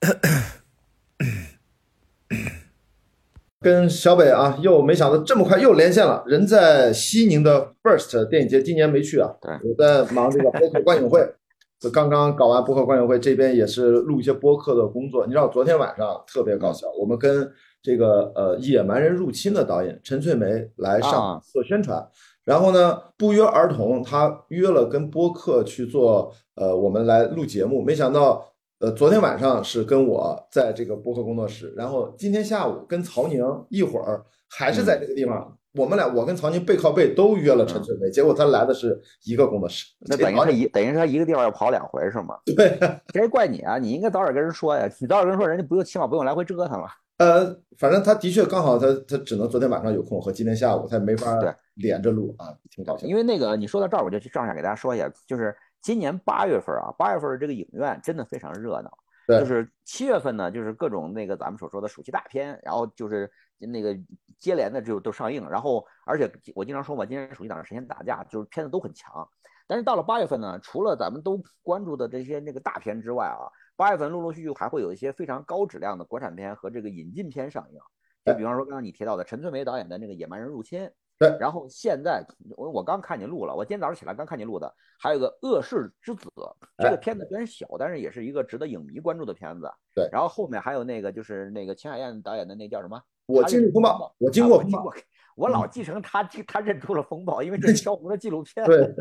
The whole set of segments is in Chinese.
跟小北啊，又没想到这么快又连线了。人在西宁的 First 电影节，今年没去啊。对，我在忙这个 播客观影会，就刚刚搞完播客观影会，这边也是录一些播客的工作。你知道，昨天晚上特别搞笑，我们跟这个呃《野蛮人入侵》的导演陈翠梅来上做宣传，然后呢不约而同，他约了跟播客去做呃我们来录节目，没想到。呃，昨天晚上是跟我在这个播客工作室，然后今天下午跟曹宁一会儿还是在这个地方，我们俩我跟曹宁背靠背都约了陈翠梅，结果他来的是一个工作室，那等于是一等于他一个地方要跑两回是吗？对，这怪你啊，你应该早点跟人说呀，你早点跟人说，人家不用起码不用来回折腾了。呃，反正他的确刚好他他只能昨天晚上有空和今天下午他没法连着录啊，挺搞笑。因为那个你说到这儿，我就去正下给大家说一下，就是。今年八月份啊，八月份的这个影院真的非常热闹。对，就是七月份呢，就是各种那个咱们所说的暑期大片，然后就是那个接连的就都上映。然后，而且我经常说嘛，今年暑期档神仙打架，就是片子都很强。但是到了八月份呢，除了咱们都关注的这些那个大片之外啊，八月份陆陆续续还会有一些非常高质量的国产片和这个引进片上映。就比方说刚刚你提到的陈翠梅导演的那个《野蛮人入侵》。对，然后现在我我刚看你录了，我今天早上起来刚看你录的，还有个《恶世之子》，这个片子虽然小，但是也是一个值得影迷关注的片子。对，然后后面还有那个就是那个秦海燕导演的那叫什么？我经历风暴，我经过风暴，我老继承他他认出了风暴，因为这 是萧红的纪录片。对，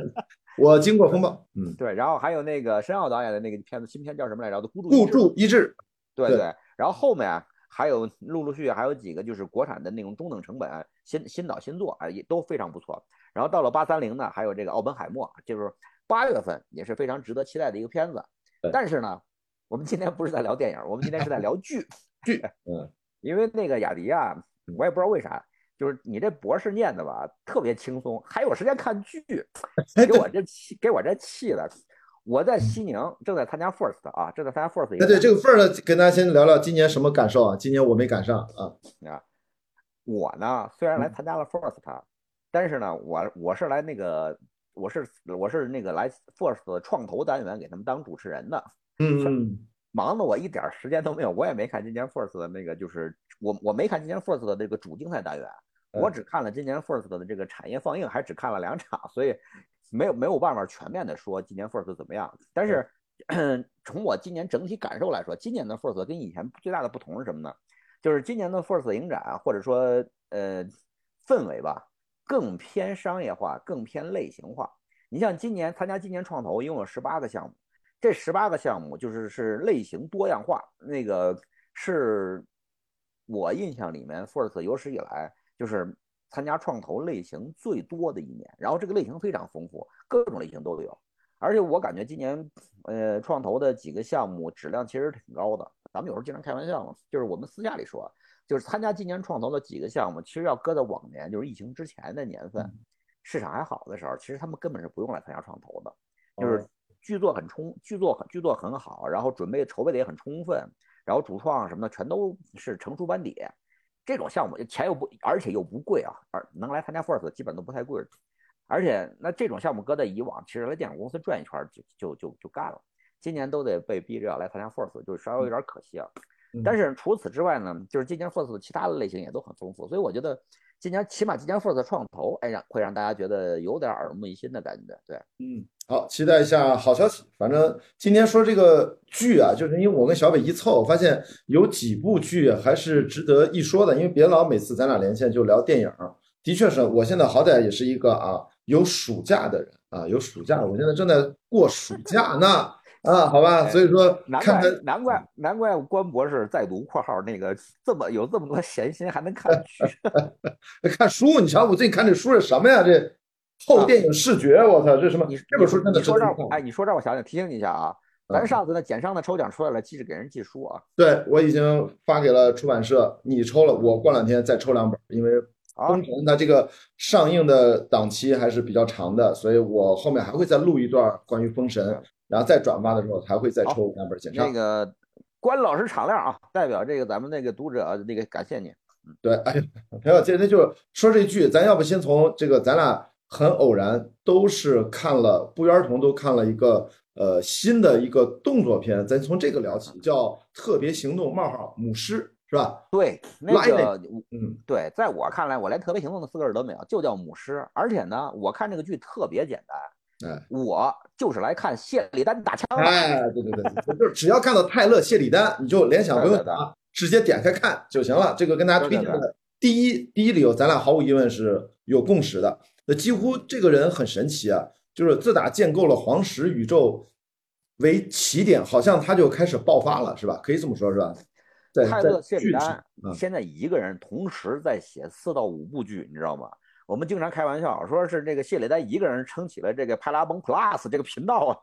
我经过风暴，嗯，对，然后还有那个申奥导演的那个片子，新片叫什么来着？孤注孤注一掷。对对，然后后面。还有陆陆续续还有几个就是国产的那种中等成本新新导新作啊，也都非常不错。然后到了八三零呢，还有这个奥本海默，就是八月份也是非常值得期待的一个片子。但是呢，我们今天不是在聊电影，我们今天是在聊剧 剧。嗯，因为那个雅迪啊，我也不知道为啥，就是你这博士念的吧，特别轻松，还有时间看剧，给我这气，给我这气的。我在西宁正在参加 First 啊，正在参加 First。哎，对这个 First，跟大家先聊聊今年什么感受啊？今年我没赶上啊。啊，我呢虽然来参加了 First，但是呢，我我是来那个，我是我是那个来 First 创投单元给他们当主持人的。嗯。忙的我一点时间都没有，我也没看今年 First 的那个，就是我我没看今年 First 的这个主竞赛单元，我只看了今年 First 的这个产业放映，还只看了两场，所以。没有没有办法全面的说今年 First 怎么样，但是 从我今年整体感受来说，今年的 First 跟以前最大的不同是什么呢？就是今年的 First 影展或者说呃氛围吧，更偏商业化，更偏类型化。你像今年参加今年创投一共有十八个项目，这十八个项目就是是类型多样化，那个是我印象里面 First 有史以来就是。参加创投类型最多的一年，然后这个类型非常丰富，各种类型都有。而且我感觉今年，呃，创投的几个项目质量其实挺高的。咱们有时候经常开玩笑嘛，就是我们私下里说，就是参加今年创投的几个项目，其实要搁在往年，就是疫情之前的年份，市场还好的时候，其实他们根本是不用来参加创投的。就是剧作很充，剧作很剧作很好，然后准备筹备的也很充分，然后主创什么的全都是成熟班底。这种项目钱又不，而且又不贵啊，而能来参加 Force 基本都不太贵，而且那这种项目搁在以往，其实来电影公司转一圈就就就就干了。今年都得被逼着要来参加 Force，就稍微有点可惜啊。但是除此之外呢，就是今年 First 其他的类型也都很丰富，所以我觉得今年起码今年 First 创投，哎，让会让大家觉得有点耳目一新的感觉。对，嗯，好，期待一下好消息。反正今天说这个剧啊，就是因为我跟小北一凑，发现有几部剧还是值得一说的。因为别老每次咱俩连线就聊电影，的确是我现在好歹也是一个啊有暑假的人啊，有暑假，我现在正在过暑假呢。啊，好吧，所以说，难怪难怪难怪关博士在读（括号那个这么有这么多闲心还能看剧，看书。你瞧，我最近看这书是什么呀？这后电影视觉，我操，这什么？你这本书真的说这哎，你说这我想想，提醒你一下啊，咱上次那简商的抽奖出来了，记着给人寄书啊。对，我已经发给了出版社，你抽了，我过两天再抽两本，因为封神它这个上映的档期还是比较长的，所以我后面还会再录一段关于封神。然后再转发的时候还会再抽两本简章。那个关老师敞亮啊，代表这个咱们那个读者那个感谢你。对，哎，朋友，今天就说这句，咱要不先从这个咱俩很偶然都是看了不约而同都看了一个呃新的一个动作片，咱从这个聊起，叫《特别行动：冒号母狮》，是吧？对，那个，嗯，对，在我看来，我连特别行动的四个字都没有，就叫母狮。而且呢，我看这个剧特别简单，哎，我就是来看谢里丹打枪。哎，对对对，就是只要看到泰勒、谢里丹，你就联想不用想，直接点开看就行了。这个跟大家推荐的第一第一理由，咱俩毫无疑问是有共识的。那几乎这个人很神奇啊，就是自打建构了黄石宇宙为起点，好像他就开始爆发了，是吧？可以这么说，是吧？泰勒·谢里丹现在一个人同时在写四到五部剧，你知道吗？我们经常开玩笑说是这个谢里丹一个人撑起了这个派拉蒙 Plus 这个频道啊。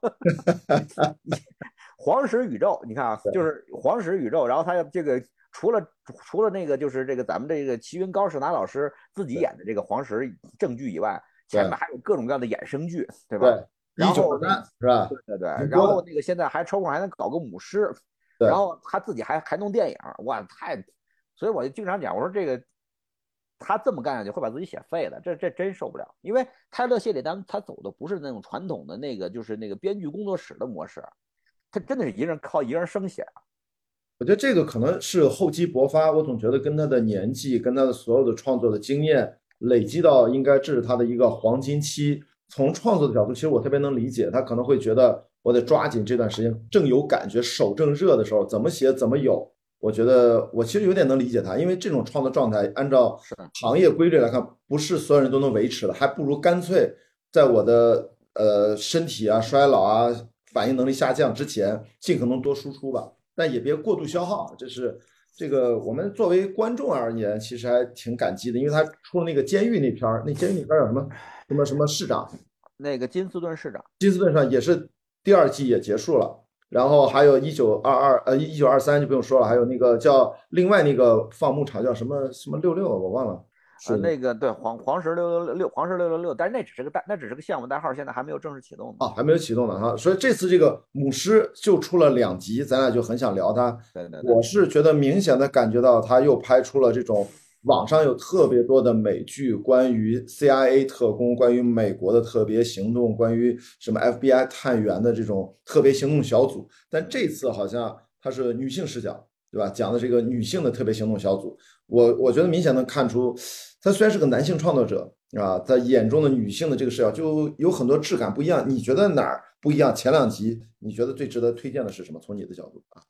黄石宇宙，你看啊，就是黄石宇宙，然后他这个除了除了那个就是这个咱们这个齐云高士拿老师自己演的这个黄石正剧以外，前面还有各种各样的衍生剧，对吧？对，一九三是吧？对对对，然后那个现在还抽空还能搞个母狮。然后他自己还还弄电影，哇，太，所以我就经常讲，我说这个他这么干下去会把自己写废的，这这真受不了。因为泰勒谢里丹他走的不是那种传统的那个，就是那个编剧工作室的模式，他真的是一个人靠一个人生写。我觉得这个可能是厚积薄发，我总觉得跟他的年纪，跟他的所有的创作的经验累积到，应该这是他的一个黄金期。从创作的角度，其实我特别能理解，他可能会觉得。我得抓紧这段时间，正有感觉，手正热的时候，怎么写怎么有。我觉得我其实有点能理解他，因为这种创作状态，按照行业规律来看，不是所有人都能维持的，还不如干脆在我的呃身体啊衰老啊反应能力下降之前，尽可能多输出吧，但也别过度消耗。这是这个我们作为观众而言，其实还挺感激的，因为他出了那个监狱那篇儿，那监狱那篇儿叫什么什么什么市长，那个金斯顿市长，金斯顿上也是。第二季也结束了，然后还有一九二二呃一九二三就不用说了，还有那个叫另外那个放牧场叫什么什么六六我忘了，是那个对黄黄石六六六黄石六六六，但是那只是个代那只是个项目代号，现在还没有正式启动啊，还没有启动呢哈，所以这次这个母狮就出了两集，咱俩就很想聊它。对对，我是觉得明显的感觉到他又拍出了这种。网上有特别多的美剧，关于 CIA 特工，关于美国的特别行动，关于什么 FBI 探员的这种特别行动小组。但这次好像它是女性视角，对吧？讲的这个女性的特别行动小组。我我觉得明显能看出，他虽然是个男性创作者啊，在眼中的女性的这个视角就有很多质感不一样。你觉得哪儿不一样？前两集你觉得最值得推荐的是什么？从你的角度啊？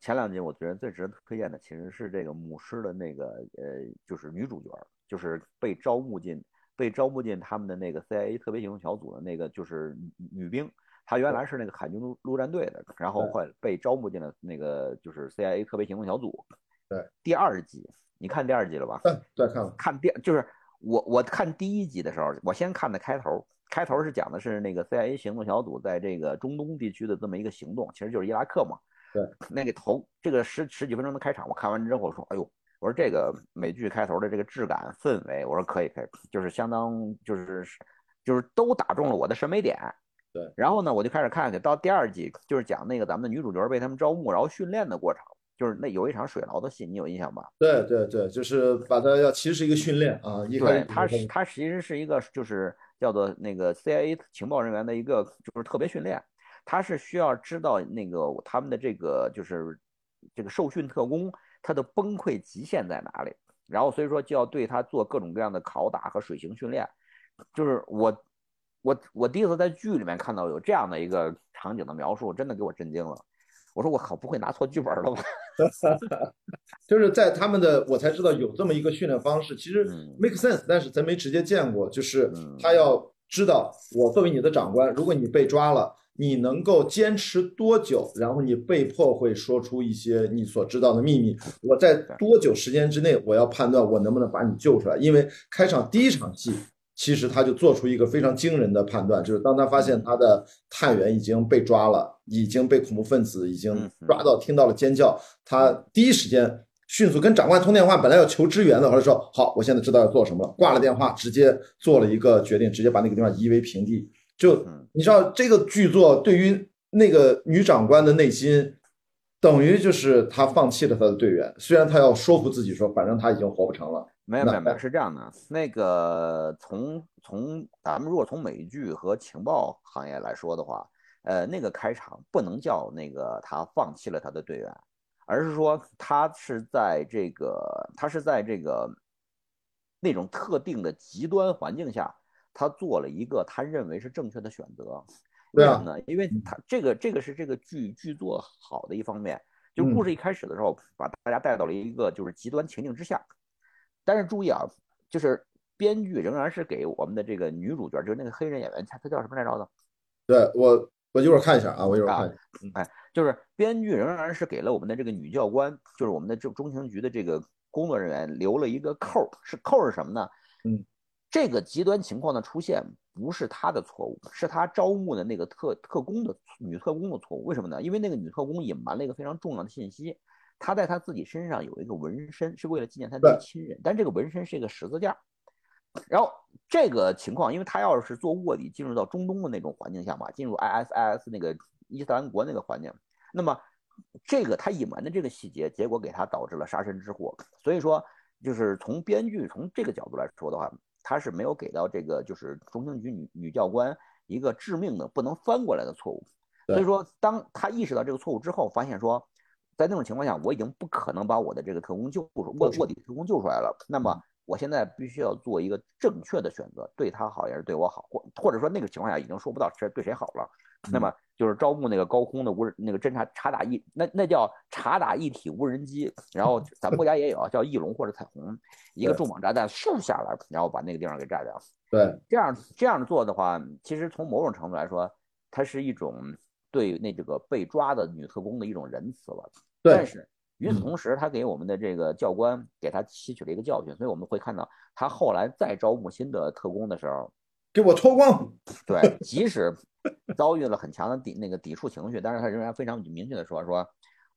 前两集我觉得最值得推荐的其实是这个牧师的那个呃，就是女主角，就是被招募进被招募进他们的那个 CIA 特别行动小组的那个就是女兵，她原来是那个海军陆陆战队的，然后会被招募进了那个就是 CIA 特别行动小组。对，第二集你看第二集了吧？嗯，对，看了。看第就是我我看第一集的时候，我先看的开头，开头是讲的是那个 CIA 行动小组在这个中东地区的这么一个行动，其实就是伊拉克嘛。对，那个头这个十十几分钟的开场，我看完之后说，哎呦，我说这个美剧开头的这个质感氛围，我说可以可以，就是相当就是就是都打中了我的审美点。对，然后呢，我就开始看下去，到第二季就是讲那个咱们的女主角被他们招募然后训练的过程，就是那有一场水牢的戏，你有印象吧？对对对，就是把它要其实是一个训练啊，对，它是它其实是一个就是叫做那个 CIA 情报人员的一个就是特别训练。他是需要知道那个他们的这个就是这个受训特工他的崩溃极限在哪里，然后所以说就要对他做各种各样的拷打和水刑训练。就是我我我第一次在剧里面看到有这样的一个场景的描述，真的给我震惊了。我说我靠，不会拿错剧本了吧？就是在他们的我才知道有这么一个训练方式，其实 make sense，但是咱没直接见过。就是他要知道我作为你的长官，如果你被抓了。你能够坚持多久？然后你被迫会说出一些你所知道的秘密。我在多久时间之内，我要判断我能不能把你救出来？因为开场第一场戏，其实他就做出一个非常惊人的判断，就是当他发现他的探员已经被抓了，已经被恐怖分子已经抓到，听到了尖叫，他第一时间迅速跟长官通电话，本来要求支援的，后来说好，我现在知道要做什么了，挂了电话，直接做了一个决定，直接把那个地方夷为平地。就你知道，这个剧作对于那个女长官的内心，等于就是她放弃了她的队员。虽然她要说服自己说，反正她已经活不成了。没有没有没有，是这样的。那个从从咱们如果从美剧和情报行业来说的话，呃，那个开场不能叫那个他放弃了他的队员，而是说他是在这个他是在这个那种特定的极端环境下，他做了一个他认为是正确的选择。为什么呢？因为他这个这个是这个剧剧作好的一方面，就故事一开始的时候把大家带到了一个就是极端情境之下，但是注意啊，就是编剧仍然是给我们的这个女主角，就是那个黑人演员，她她叫什么来着的？对我我一会儿看一下啊，我一会儿看。哎，就是编剧仍然是给了我们的这个女教官，就是我们的这中情局的这个工作人员留了一个扣，是扣是什么呢？嗯，这个极端情况的出现。不是他的错误，是他招募的那个特特工的女特工的错误。为什么呢？因为那个女特工隐瞒了一个非常重要的信息，她在她自己身上有一个纹身，是为了纪念她的亲人。但这个纹身是一个十字架。然后这个情况，因为他要是做卧底进入到中东的那种环境下嘛，进入 ISIS 那个伊斯兰国那个环境，那么这个他隐瞒的这个细节，结果给他导致了杀身之祸。所以说，就是从编剧从这个角度来说的话。他是没有给到这个就是中情局女女教官一个致命的不能翻过来的错误，所以说当他意识到这个错误之后，发现说，在那种情况下我已经不可能把我的这个特工救出卧卧底特工救出来了，那么我现在必须要做一个正确的选择，对他好也是对我好，或或者说那个情况下已经说不到谁对谁好了，那么就是招募那个高空的无人那个侦察察打一那那叫察打一体无人机，然后咱们国家也有叫翼龙或者彩虹。一个重磅炸弹咻下来，然后把那个地方给炸掉。对，这样这样做的话，其实从某种程度来说，它是一种对那这个被抓的女特工的一种仁慈了。对。但是与此同时，他给我们的这个教官给他吸取了一个教训，所以我们会看到他后来再招募新的特工的时候，给我脱光。对，即使遭遇了很强的抵那个抵触情绪，但是他仍然非常明确的说说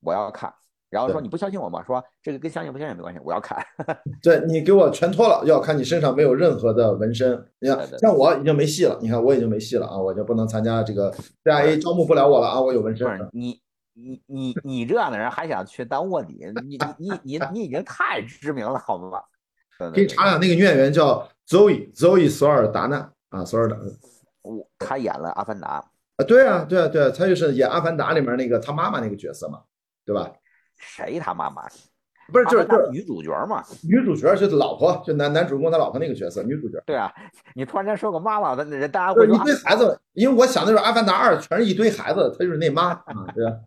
我要看。然后说你不相信我吗？说这个跟相信不相信没关系，我要看。对你给我全脱了，要看你身上没有任何的纹身。你看，像我已经没戏了。你看我已经没戏了啊，我就不能参加这个 CIA 招募不了我了啊，我有纹身。你你你你这样的人还想去当卧底？你 你你你已经太知名了，好吗？可以查查，那个女演员叫 Zoe Zoe 索尔达纳啊，索尔达。我他演了《阿凡达》啊，对啊，对啊，对啊，他就是演《阿凡达》里面那个他妈妈那个角色嘛，对吧？谁他妈妈？不是就是就是女主角嘛？女主角就是老婆，就男男主人公他老婆那个角色，女主角。对啊，你突然间说个妈妈，那大家会一堆孩子，因为我想的是《阿凡达二》，全是一堆孩子，他就是那妈啊，对吧？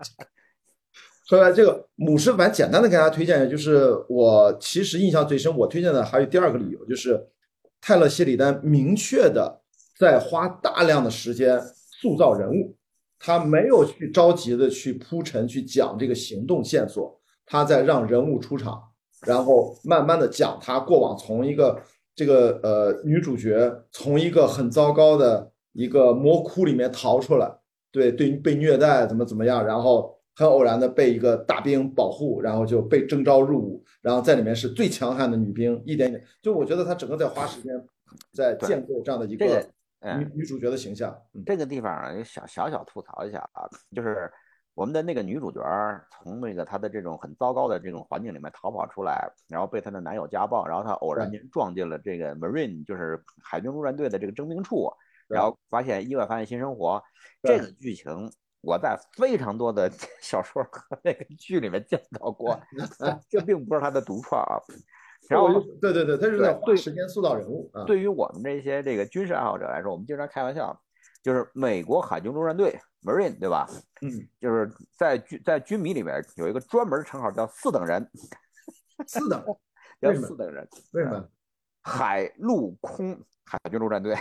说来这个母狮反简单的给大家推荐一下，就是我其实印象最深，我推荐的还有第二个理由，就是泰勒谢里丹明确的在花大量的时间塑造人物。他没有去着急的去铺陈去讲这个行动线索，他在让人物出场，然后慢慢的讲他过往从一个这个呃女主角从一个很糟糕的一个魔窟里面逃出来，对对被虐待怎么怎么样，然后很偶然的被一个大兵保护，然后就被征召入伍，然后在里面是最强悍的女兵，一点点，就我觉得他整个在花时间在建构这样的一个。女女主角的形象，这个地方小小小吐槽一下啊，就是我们的那个女主角从那个她的这种很糟糕的这种环境里面逃跑出来，然后被她的男友家暴，然后她偶然间撞进了这个 Marine，就是海军陆战队的这个征兵处，然后发现意外发现新生活。这个剧情我在非常多的 小说和那个剧里面见到过，这并不是他的独创啊。然后，对对对，他是在花时间塑造人物。对于我们这些这个军事爱好者来说，我们经常开玩笑，就是美国海军陆战队 Marine，对吧？嗯，就是在军在军迷里面有一个专门称号叫四等人。四等？叫四等人？为什么？海陆空海军陆战队。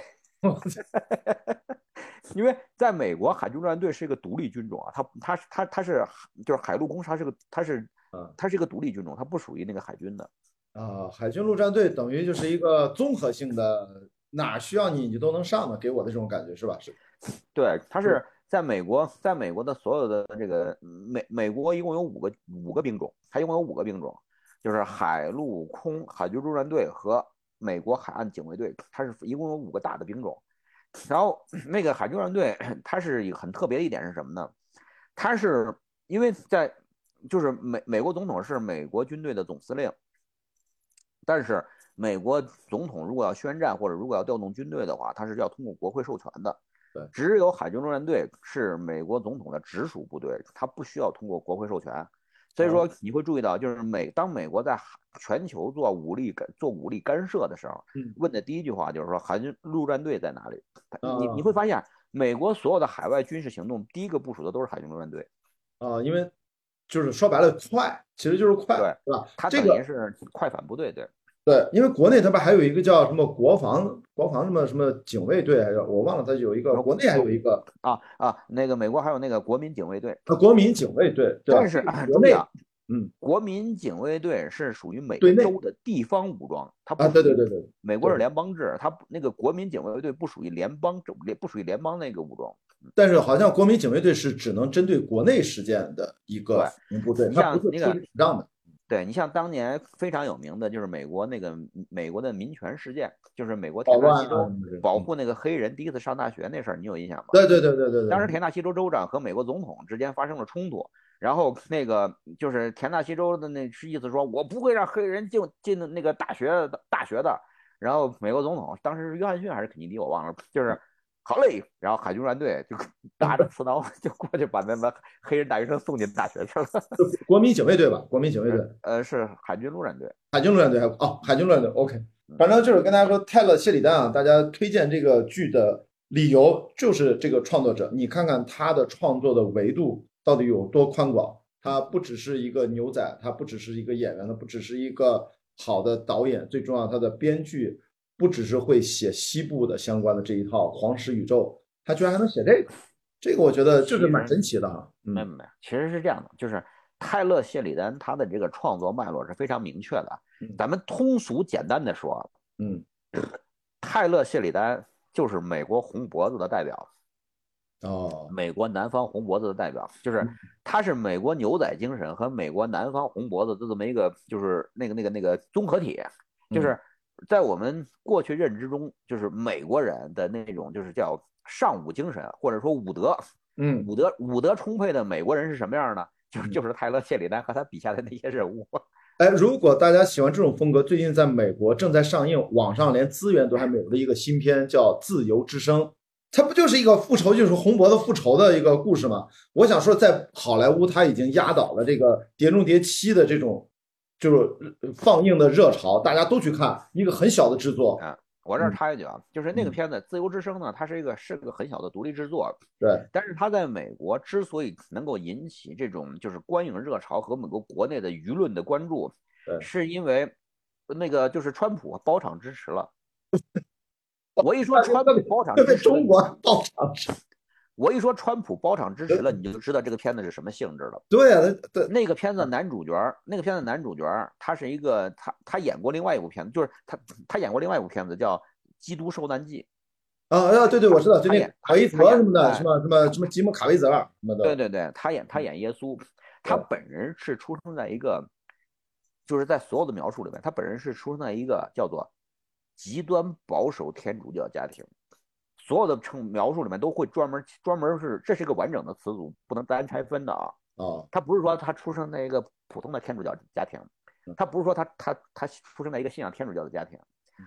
因为在美国，海军陆战队是一个独立军种啊，它它它它是就是海陆空，它是个它是它是一个独立军种，它不属于那个海军的。啊，海军陆战队等于就是一个综合性的，哪需要你你都能上的，给我的这种感觉是吧？是，对，它是在美国，在美国的所有的这个美美国一共有五个五个兵种，它一共有五个兵种，就是海陆空海军陆战队和美国海岸警卫队，它是一共有五个大的兵种。然后 那个海军陆战队，它是一个很特别的一点是什么呢？它是因为在就是美美国总统是美国军队的总司令。但是美国总统如果要宣战或者如果要调动军队的话，他是要通过国会授权的。对，只有海军陆战队是美国总统的直属部队，他不需要通过国会授权。所以说你会注意到，就是美当美国在全球做武力干做武力干涉的时候，问的第一句话就是说海军陆战队在哪里？你你会发现，美国所有的海外军事行动，第一个部署的都是海军陆战队。啊，因为就是说白了快，其实就是快，对吧？它等于是快反部队，对。对，因为国内他不还有一个叫什么国防国防什么什么警卫队，还是我忘了，他有一个国内还有一个啊啊，那个美国还有那个国民警卫队，啊，国民警卫队，但是国内嗯，国民警卫队是属于每个州的地方武装，它啊，对对对对，美国是联邦制，它那个国民警卫队不属于联邦政，不属于联邦那个武装，但是好像国民警卫队是只能针对国内事件的一个部队，它不是出打仗的。对你像当年非常有名的就是美国那个美国的民权事件，就是美国田纳西州保护那个黑人第一次上大学那事儿，你有印象吗？对对对对对。当时田纳西州州长和美国总统之间发生了冲突，然后那个就是田纳西州的那是意思说我不会让黑人进进那个大学大学的，然后美国总统当时是约翰逊还是肯尼迪我忘了，就是。好嘞，然后海军陆战队就 拿着刺刀就过去把那个黑人大学生送进大学去了。国民警卫队吧，国民警卫队。呃，是海军陆战队。海军陆战队还哦，海军陆战队。OK，反正就是跟大家说，泰勒·谢里丹啊，大家推荐这个剧的理由就是这个创作者，你看看他的创作的维度到底有多宽广。他不只是一个牛仔，他不只是一个演员，他不只是一个好的导演，最重要他的编剧。不只是会写西部的相关的这一套黄石宇宙，他居然还能写这个，这个我觉得就是蛮神奇的哈。没有没有，其实是这样的，就是泰勒谢里丹他的这个创作脉络是非常明确的。咱们通俗简单的说，嗯，泰勒谢里丹就是美国红脖子的代表，哦，美国南方红脖子的代表，就是他是美国牛仔精神和美国南方红脖子的这么一个，就是那个那个那个综合体，就是。在我们过去认知中，就是美国人的那种，就是叫尚武精神，或者说武德，嗯，武德武德充沛的美国人是什么样呢？就是就是泰勒·谢里丹和他笔下的那些人物。哎，如果大家喜欢这种风格，最近在美国正在上映，网上连资源都还没有的一个新片叫《自由之声》，它不就是一个复仇，就是红脖子复仇的一个故事吗？我想说，在好莱坞，它已经压倒了这个《碟中谍七》的这种。就是放映的热潮，大家都去看一个很小的制作啊。我这儿插一句啊，就是那个片子《自由之声》呢，它是一个是个很小的独立制作，对。但是它在美国之所以能够引起这种就是观影热潮和美国国内的舆论的关注，是因为那个就是川普包场支持了。我一说川普包场支持，中国包场支。我一说川普包场支持了，你就知道这个片子是什么性质了。对啊，对那个片子男主角，那个片子男主角他是一个他他演过另外一部片子，就是他他演过另外一部片子叫《基督受难记》啊啊对对，我知道，就那卡维泽什么的，什么什么什么吉姆卡维泽什么的。对对对，他演他演耶稣，他本人是出生在一个，就是在所有的描述里面，他本人是出生在一个叫做极端保守天主教家庭。所有的称描述里面都会专门专门是这是一个完整的词组，不能单拆分的啊。啊，他不是说他出生在一个普通的天主教家庭，他不是说他他他出生在一个信仰天主教的家庭，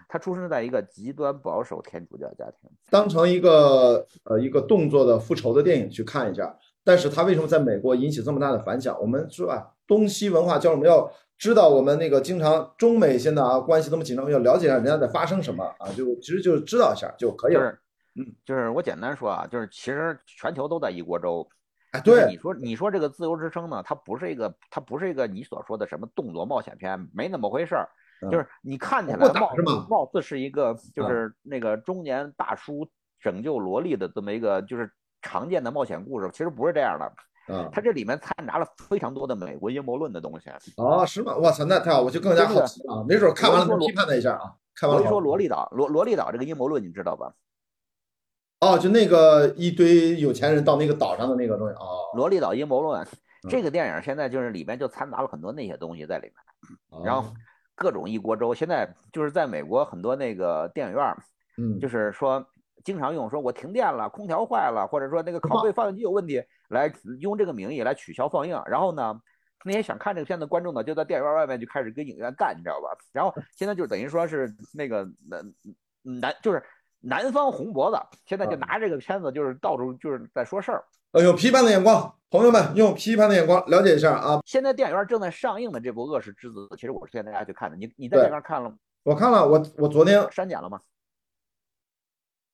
他出生在一个极端保守天主教家庭。当成一个呃一个动作的复仇的电影去看一下，但是他为什么在美国引起这么大的反响？我们说啊，东西文化交流，我们要知道我们那个经常中美现在啊关系这么紧张，要了解一下人家在发生什么啊，就其实就知道一下就可以了。嗯，就是我简单说啊，就是其实全球都在一锅粥。哎，对，你说你说这个自由之声呢，它不是一个，它不是一个你所说的什么动作冒险片，没那么回事儿。就是你看起来貌似貌似是一个，就是那个中年大叔拯救萝莉的这么一个就是常见的冒险故事，其实不是这样的。嗯，它这里面掺杂了非常多的美国阴谋论的东西。哦，是吗？我操，那太好，我就更加好奇了。没准看完了批判他一下啊。看完了。说萝莉岛，罗萝莉岛这个阴谋论你知道吧？哦，就那个一堆有钱人到那个岛上的那个东西哦，萝莉岛阴谋论，这个电影现在就是里面就掺杂了很多那些东西在里面，然后各种一锅粥。现在就是在美国很多那个电影院，嗯，就是说经常用说我停电了，空调坏了，或者说那个拷贝放映机有问题，来用这个名义来取消放映。然后呢，那些想看这个片子观众呢，就在电影院外面就开始跟影院干，你知道吧？然后现在就等于说是那个南南就是南方红脖子，现在就拿这个片子就是到处就是在说事儿。呃，用批判的眼光，朋友们用批判的眼光了解一下啊。现在电影院正在上映的这部《恶世之子》，其实我是推荐大家去看的。你你在电影院看了吗？我看了，我我昨天删减了吗？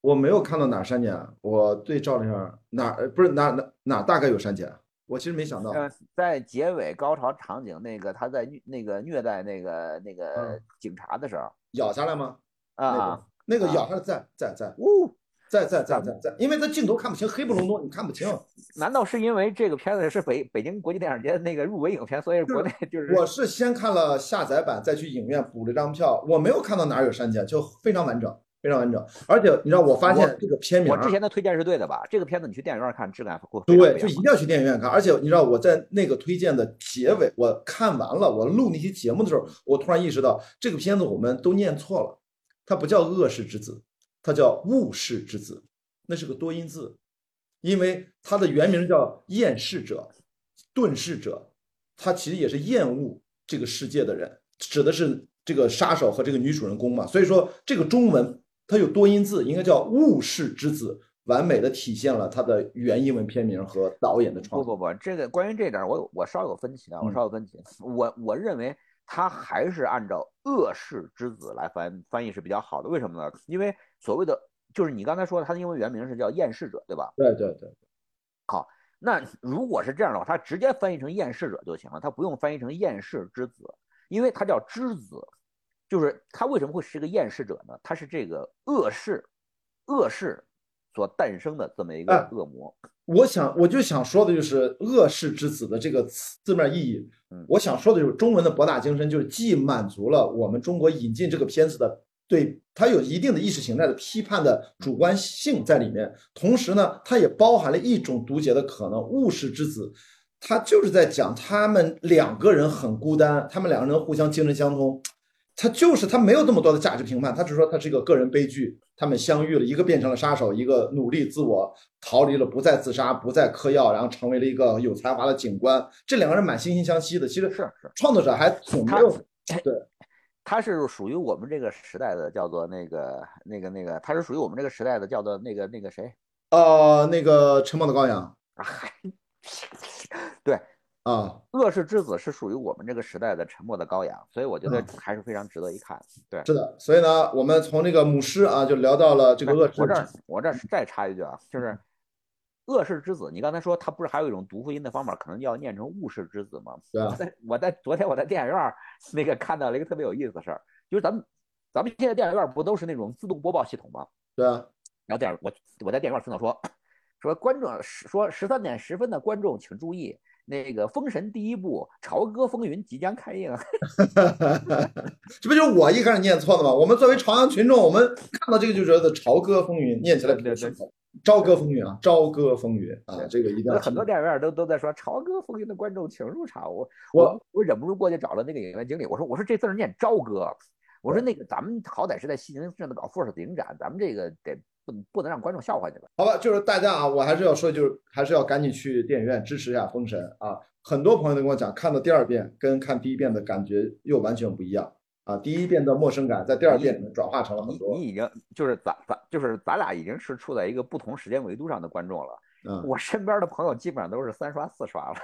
我没有看到哪删减，我对照了一下，哪不是哪哪哪大概有删减？我其实没想到，呃，在结尾高潮场景，那个他在虐那个虐待那个那个警察的时候，咬下来吗？啊，那个咬下来在在在，呜，在在在在在，因为他镜头看不清，黑不隆咚，你看不清。难道是因为这个片子是北北京国际电影节那个入围影片，所以国内就是？我是先看了下载版，再去影院补了张票，我没有看到哪儿有删减，就非常完整。非常完整，而且你知道，我发现这个片名，我之前的推荐是对的吧？这个片子你去电影院看，质感会对，就一定要去电影院看。而且你知道，我在那个推荐的结尾，我看完了，我录那期节目的时候，我突然意识到，这个片子我们都念错了，它不叫恶世之子，它叫误世之子，那是个多音字，因为它的原名叫厌世者、遁世者，他其实也是厌恶这个世界的人，指的是这个杀手和这个女主人公嘛。所以说，这个中文。它有多音字，应该叫《误世之子》，完美的体现了他的原英文片名和导演的创作。不不不，这个关于这点，我有我稍有分歧啊，我稍有分歧。我我认为他还是按照《恶世之子》来翻翻译是比较好的。为什么呢？因为所谓的就是你刚才说的，它的英文原名是叫《厌世者》，对吧？对对对。好，那如果是这样的话，他直接翻译成《厌世者》就行了，他不用翻译成《厌世之子》，因为他叫之子。就是他为什么会是个厌世者呢？他是这个恶世，恶世所诞生的这么一个恶魔。我想，我就想说的就是“恶世之子”的这个词字面意义。我想说的就是中文的博大精深，就是既满足了我们中国引进这个片子的对它有一定的意识形态的批判的主观性在里面，同时呢，它也包含了一种读解的可能。“物世之子”，他就是在讲他们两个人很孤单，他们两个人互相精神相通。他就是他没有那么多的价值评判，他只是说他是一个个人悲剧。他们相遇了，一个变成了杀手，一个努力自我逃离了，不再自杀，不再嗑药，然后成为了一个有才华的警官。这两个人蛮惺惺相惜的。其实是是创作者还挺没有对，他是属于我们这个时代的，叫做那个那个那个，他是属于我们这个时代的，叫做那个那个谁？呃，那个沉默的羔羊。对。啊，恶世之子是属于我们这个时代的沉默的羔羊，所以我觉得还是非常值得一看。对，是的。所以呢，我们从这个母狮啊，就聊到了这个恶世。我这儿，我这儿再插一句啊，就是恶世之子，你刚才说他不是还有一种读复音的方法，可能要念成物世之子吗？对啊。在我在昨天我在电影院那个看到了一个特别有意思的事儿，就是咱们咱们现在电影院不都是那种自动播报系统吗？对啊。然后电影我我在电影院听到说 说观众说十三点十分的观众请注意。那个《封神》第一部《朝歌风云》即将开映，这不就是我一开始念错的吗？我们作为朝阳群众，我们看到这个就觉得《朝歌风云》念起来比较顺口，《朝歌风云》啊，《朝歌风云》啊，这个一定要。很多电影院都都在说《朝歌风云》的观众请入场，我我我忍不住过去找了那个影院经理，我说我说这字念朝歌，我说那个咱们好歹是在西宁镇的搞 FIRST 影展，咱们这个得。不不能让观众笑话你了。好吧，就是大家啊，我还是要说，就是还是要赶紧去电影院支持一下《封神》啊。很多朋友都跟我讲，看到第二遍跟看第一遍的感觉又完全不一样啊。第一遍的陌生感在第二遍里面转化成了很多。你已经就是咱咱就是咱俩已经是处在一个不同时间维度上的观众了。嗯，我身边的朋友基本上都是三刷四刷了。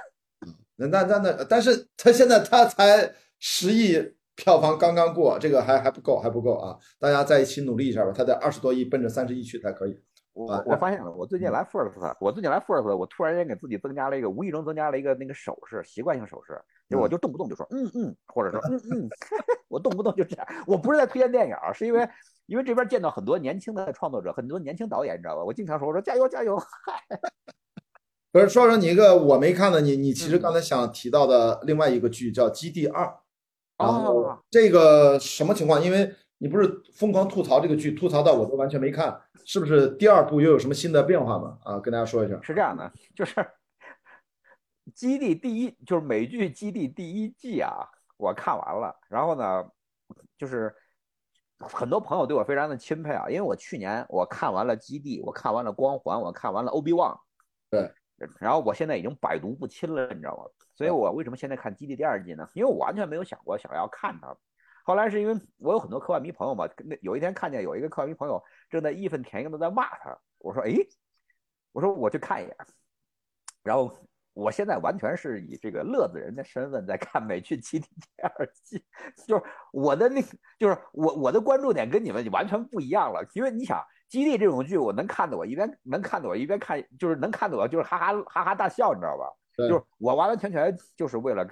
那那那那，但是他现在他才十亿。票房刚刚过，这个还还不够，还不够啊！大家在一起努力一下吧，他得二十多亿，奔着三十亿去才可以。我我发现了，我最近来 First，我最近来 First，我突然间给自己增加了一个，无意中增加了一个那个手势，习惯性手势，就我就动不动就说嗯嗯，或者说嗯 嗯，我动不动就这样。我不是在推荐电影，是因为因为这边见到很多年轻的创作者，很多年轻导演，你知道吧？我经常说我说加油加油，嗨。不是说说你一个我没看的，你你其实刚才想提到的另外一个剧叫《基地二》。然后这个什么情况？因为你不是疯狂吐槽这个剧，吐槽到我都完全没看，是不是第二部又有什么新的变化吗？啊，跟大家说一下。是这样的，就是 《基地》第一，就是美剧《基地》第一季啊，我看完了。然后呢，就是很多朋友对我非常的钦佩啊，因为我去年我看完了《基地》，我看完了《光环》，我看完了《欧比旺》。对。然后我现在已经百毒不侵了，你知道吗？所以我为什么现在看《基地》第二季呢？因为我完全没有想过想要看它。后来是因为我有很多科幻迷朋友嘛，那有一天看见有一个科幻迷朋友正在义愤填膺的在骂他，我说：“哎，我说我去看一眼。”然后我现在完全是以这个乐子人的身份在看美剧《基地》第二季，就是我的那，就是我我的关注点跟你们完全不一样了，因为你想。基地这种剧，我能看的，我一边能看的，我一边看，就是能看的，我就是哈哈哈哈大笑，你知道吧？就是我完完全全就是为了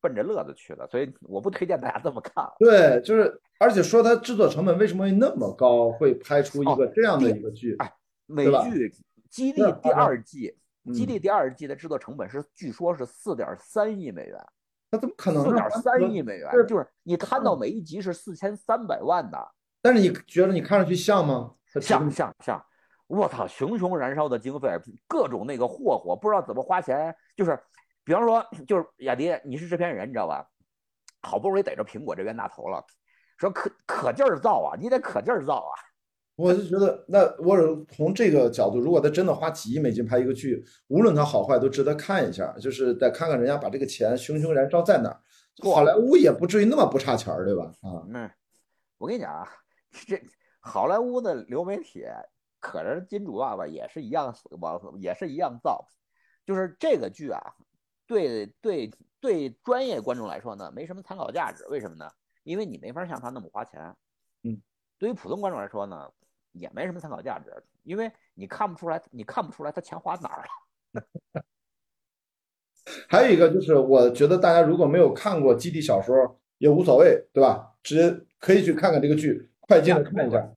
奔着乐子去的，所以我不推荐大家这么看。对，就是而且说它制作成本为什么会那么高，会拍出一个这样的一个剧？哎，美剧《基地》第二季，《基地》第二季的制作成本是据说是四点三亿美元。那怎么可能？四点三亿美元，就是你看到每一集是四千三百万的。但是你觉得你看上去像吗？像像像，我操，熊熊燃烧的经费，各种那个霍霍，不知道怎么花钱。就是，比方说，就是雅迪，你是制片人，你知道吧？好不容易逮着苹果这冤大头了，说可可劲儿造啊，你得可劲儿造啊。我就觉得，那我从这个角度，如果他真的花几亿美金拍一个剧，无论它好坏，都值得看一下。就是得看看人家把这个钱熊熊燃烧在哪儿，好莱坞也不至于那么不差钱儿，对吧？啊，嗯，我跟你讲啊，这。好莱坞的流媒体可是金主爸爸也是一样，往也是一样造，就是这个剧啊，对对对，专业观众来说呢，没什么参考价值。为什么呢？因为你没法像他那么花钱。嗯，对于普通观众来说呢，也没什么参考价值，因为你看不出来，你看不出来他钱花哪儿了。还有一个就是，我觉得大家如果没有看过《基地》小说也无所谓，对吧？直接可以去看看这个剧。快进的看一下，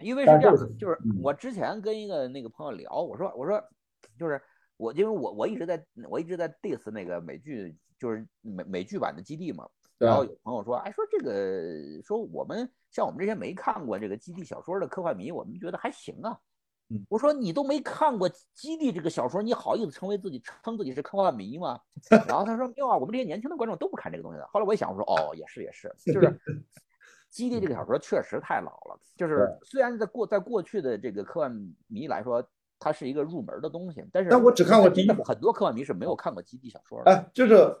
因为是这样，就是我之前跟一个那个朋友聊，我说我说，就是我因为我我一直在我一直在 diss 那个美剧，就是美美剧版的基地嘛。然后有朋友说，哎，说这个说我们像我们这些没看过这个基地小说的科幻迷，我们觉得还行啊。我说你都没看过基地这个小说，你好意思称为自己称自己是科幻迷吗？然后他说没有啊，我们这些年轻的观众都不看这个东西的。后来我一想，我说哦，也是也是，就是。基地这个小说确实太老了，就是虽然在过在过去的这个科幻迷来说，它是一个入门的东西，但是但我只看过第一本，很多科幻迷是没有看过基地小说的。哎，就是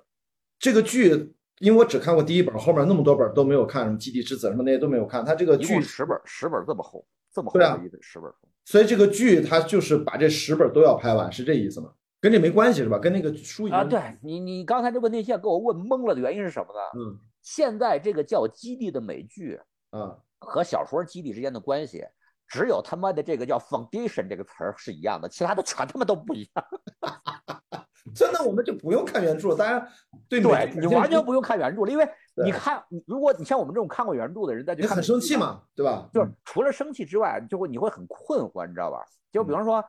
这个剧，因为我只看过第一本，后面那么多本都没有看，什么基地之子什么那些都没有看。它这个剧十本，十本这么厚，这么厚的一本十本书，所以这个剧它就是把这十本都要拍完，是这意思吗？跟这没关系是吧？跟那个书啊，对你你刚才这问题现在给我问懵了的原因是什么呢？嗯。现在这个叫《基地》的美剧，嗯，和小说《基地》之间的关系，只有他妈的这个叫 “foundation” 这个词儿是一样的，其他的全他妈都不一样。真的，我们就不用看原著，当然，对对，你完全不用看原著了，因为你看，如果你像我们这种看过原著的人再去看，很生气嘛，对吧？就是除了生气之外，就会你会很困惑，你知道吧？就比方说。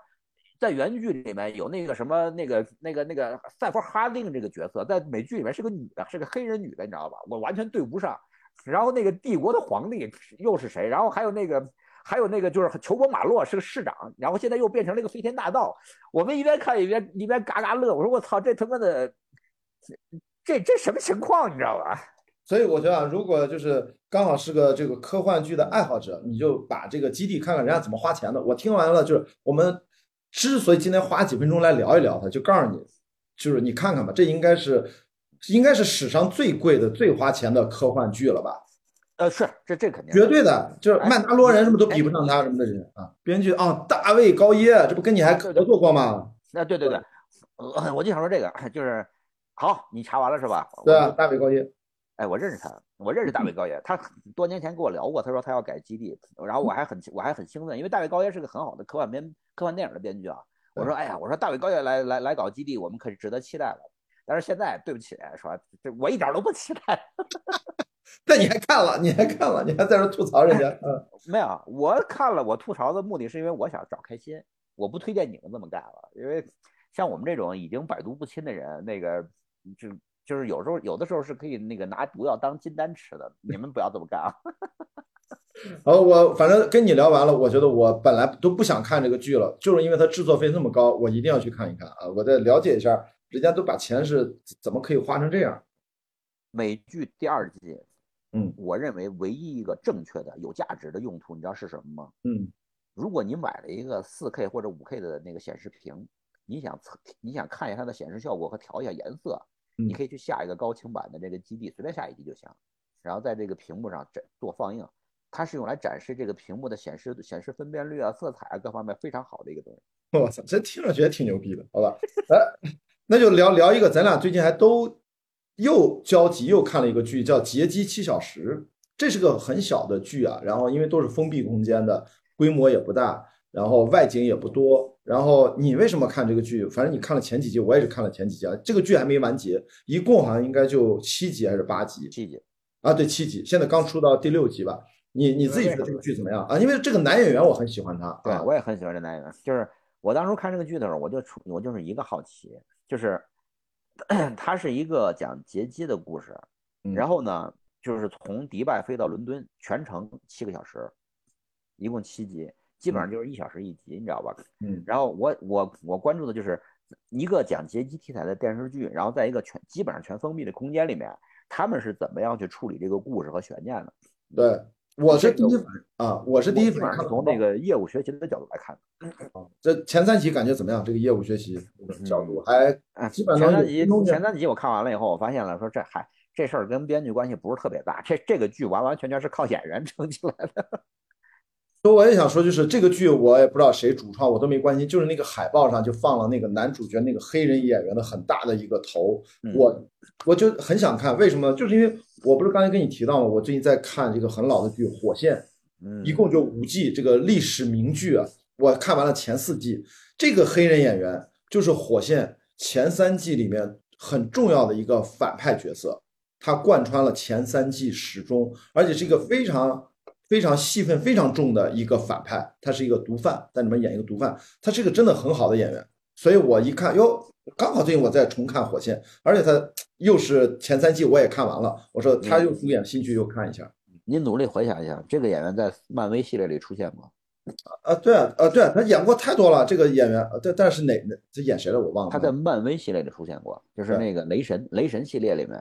在原剧里面有那个什么那个那个那个赛弗哈丁这个角色，在美剧里面是个女的，是个黑人女的，你知道吧？我完全对不上。然后那个帝国的皇帝又是谁？然后还有那个还有那个就是裘伯马洛是个市长，然后现在又变成了一个飞天大盗。我们一边看一边一边嘎嘎乐。我说我操，这他妈的这这什么情况？你知道吧？所以我觉得，如果就是刚好是个这个科幻剧的爱好者，你就把这个基地看看人家怎么花钱的。我听完了，就是我们。之所以今天花几分钟来聊一聊它，就告诉你，就是你看看吧，这应该是，应该是史上最贵的、最花钱的科幻剧了吧？呃，是，这这肯定绝对的，就是曼达罗人什么都比不上他什么的人啊。编剧啊，大卫高耶，这不跟你还合作过吗？啊，对对对，呃，我就想说这个，就是好，你查完了是吧？对啊，大卫高耶。哎，我认识他，我认识大卫高耶，他多年前跟我聊过，他说他要改基地，然后我还很我还很兴奋，因为大卫高耶是个很好的科幻编科幻电影的编剧啊。我说，哎呀，我说大卫高耶来来来搞基地，我们可是值得期待了。但是现在对不起，说这我一点都不期待。那你还看了？你还看了？你还在这吐槽人家？嗯，没有，我看了，我吐槽的目的是因为我想找开心，我不推荐你们这么干了，因为像我们这种已经百毒不侵的人，那个就。就是有时候有的时候是可以那个拿毒药当金丹吃的，你们不要这么干啊！好，我反正跟你聊完了，我觉得我本来都不想看这个剧了，就是因为它制作费那么高，我一定要去看一看啊！我再了解一下，人家都把钱是怎么可以花成这样。美剧第二季，嗯，我认为唯一一个正确的、有价值的用途，你知道是什么吗？嗯，如果你买了一个四 K 或者五 K 的那个显示屏，你想测，你想看一下它的显示效果和调一下颜色，你可以去下一个高清版的这个基地，随便下一集就行，然后在这个屏幕上展做放映，它是用来展示这个屏幕的显示显示分辨率啊、色彩啊各方面非常好的一个东西。我操，这听着觉得挺牛逼的，好吧？哎，那就聊聊一个，咱俩最近还都又交集又看了一个剧，叫《劫机七小时》，这是个很小的剧啊，然后因为都是封闭空间的，规模也不大，然后外景也不多。然后你为什么看这个剧？反正你看了前几集，我也是看了前几集啊。这个剧还没完结，一共好像应该就七集还是八集？七集啊，对，七集，现在刚出到第六集吧。你你自己觉得这个剧怎么样啊？因为这个男演员我很喜欢他，对我也很喜欢这男演员。就是我当初看这个剧的时候，我就出我就是一个好奇，就是 他是一个讲劫机的故事，然后呢，就是从迪拜飞到伦敦，全程七个小时，一共七集。基本上就是一小时一集，你知道吧？嗯，然后我我我关注的就是一个讲劫机题材的电视剧，然后在一个全基本上全封闭的空间里面，他们是怎么样去处理这个故事和悬念的？对，我是第一反啊，我是第一反应从那个业务学习的角度来看 啊，这前三集感觉怎么样？这个业务学习角度还基本上前三集前三集我看完了以后，我发现了说这还这事儿跟编剧关系不是特别大，这这个剧完完全全是靠演员撑起来的。所以我也想说，就是这个剧我也不知道谁主创，我都没关心。就是那个海报上就放了那个男主角那个黑人演员的很大的一个头，我我就很想看。为什么？就是因为我不是刚才跟你提到吗？我最近在看这个很老的剧《火线》，嗯，一共就五季，这个历史名剧啊。我看完了前四季，这个黑人演员就是《火线》前三季里面很重要的一个反派角色，他贯穿了前三季始终，而且是一个非常。非常戏份非常重的一个反派，他是一个毒贩，在里面演一个毒贩，他是一个真的很好的演员，所以我一看哟，刚好最近我在重看《火线》，而且他又是前三季我也看完了，我说他又主演新剧又看一下。你努力回想一下，这个演员在漫威系列里出现过？啊，对啊，啊，对，他演过太多了。这个演员，但但是哪哪这演谁了我忘了。他在漫威系列里出现过，就是那个雷神，雷神系列里面，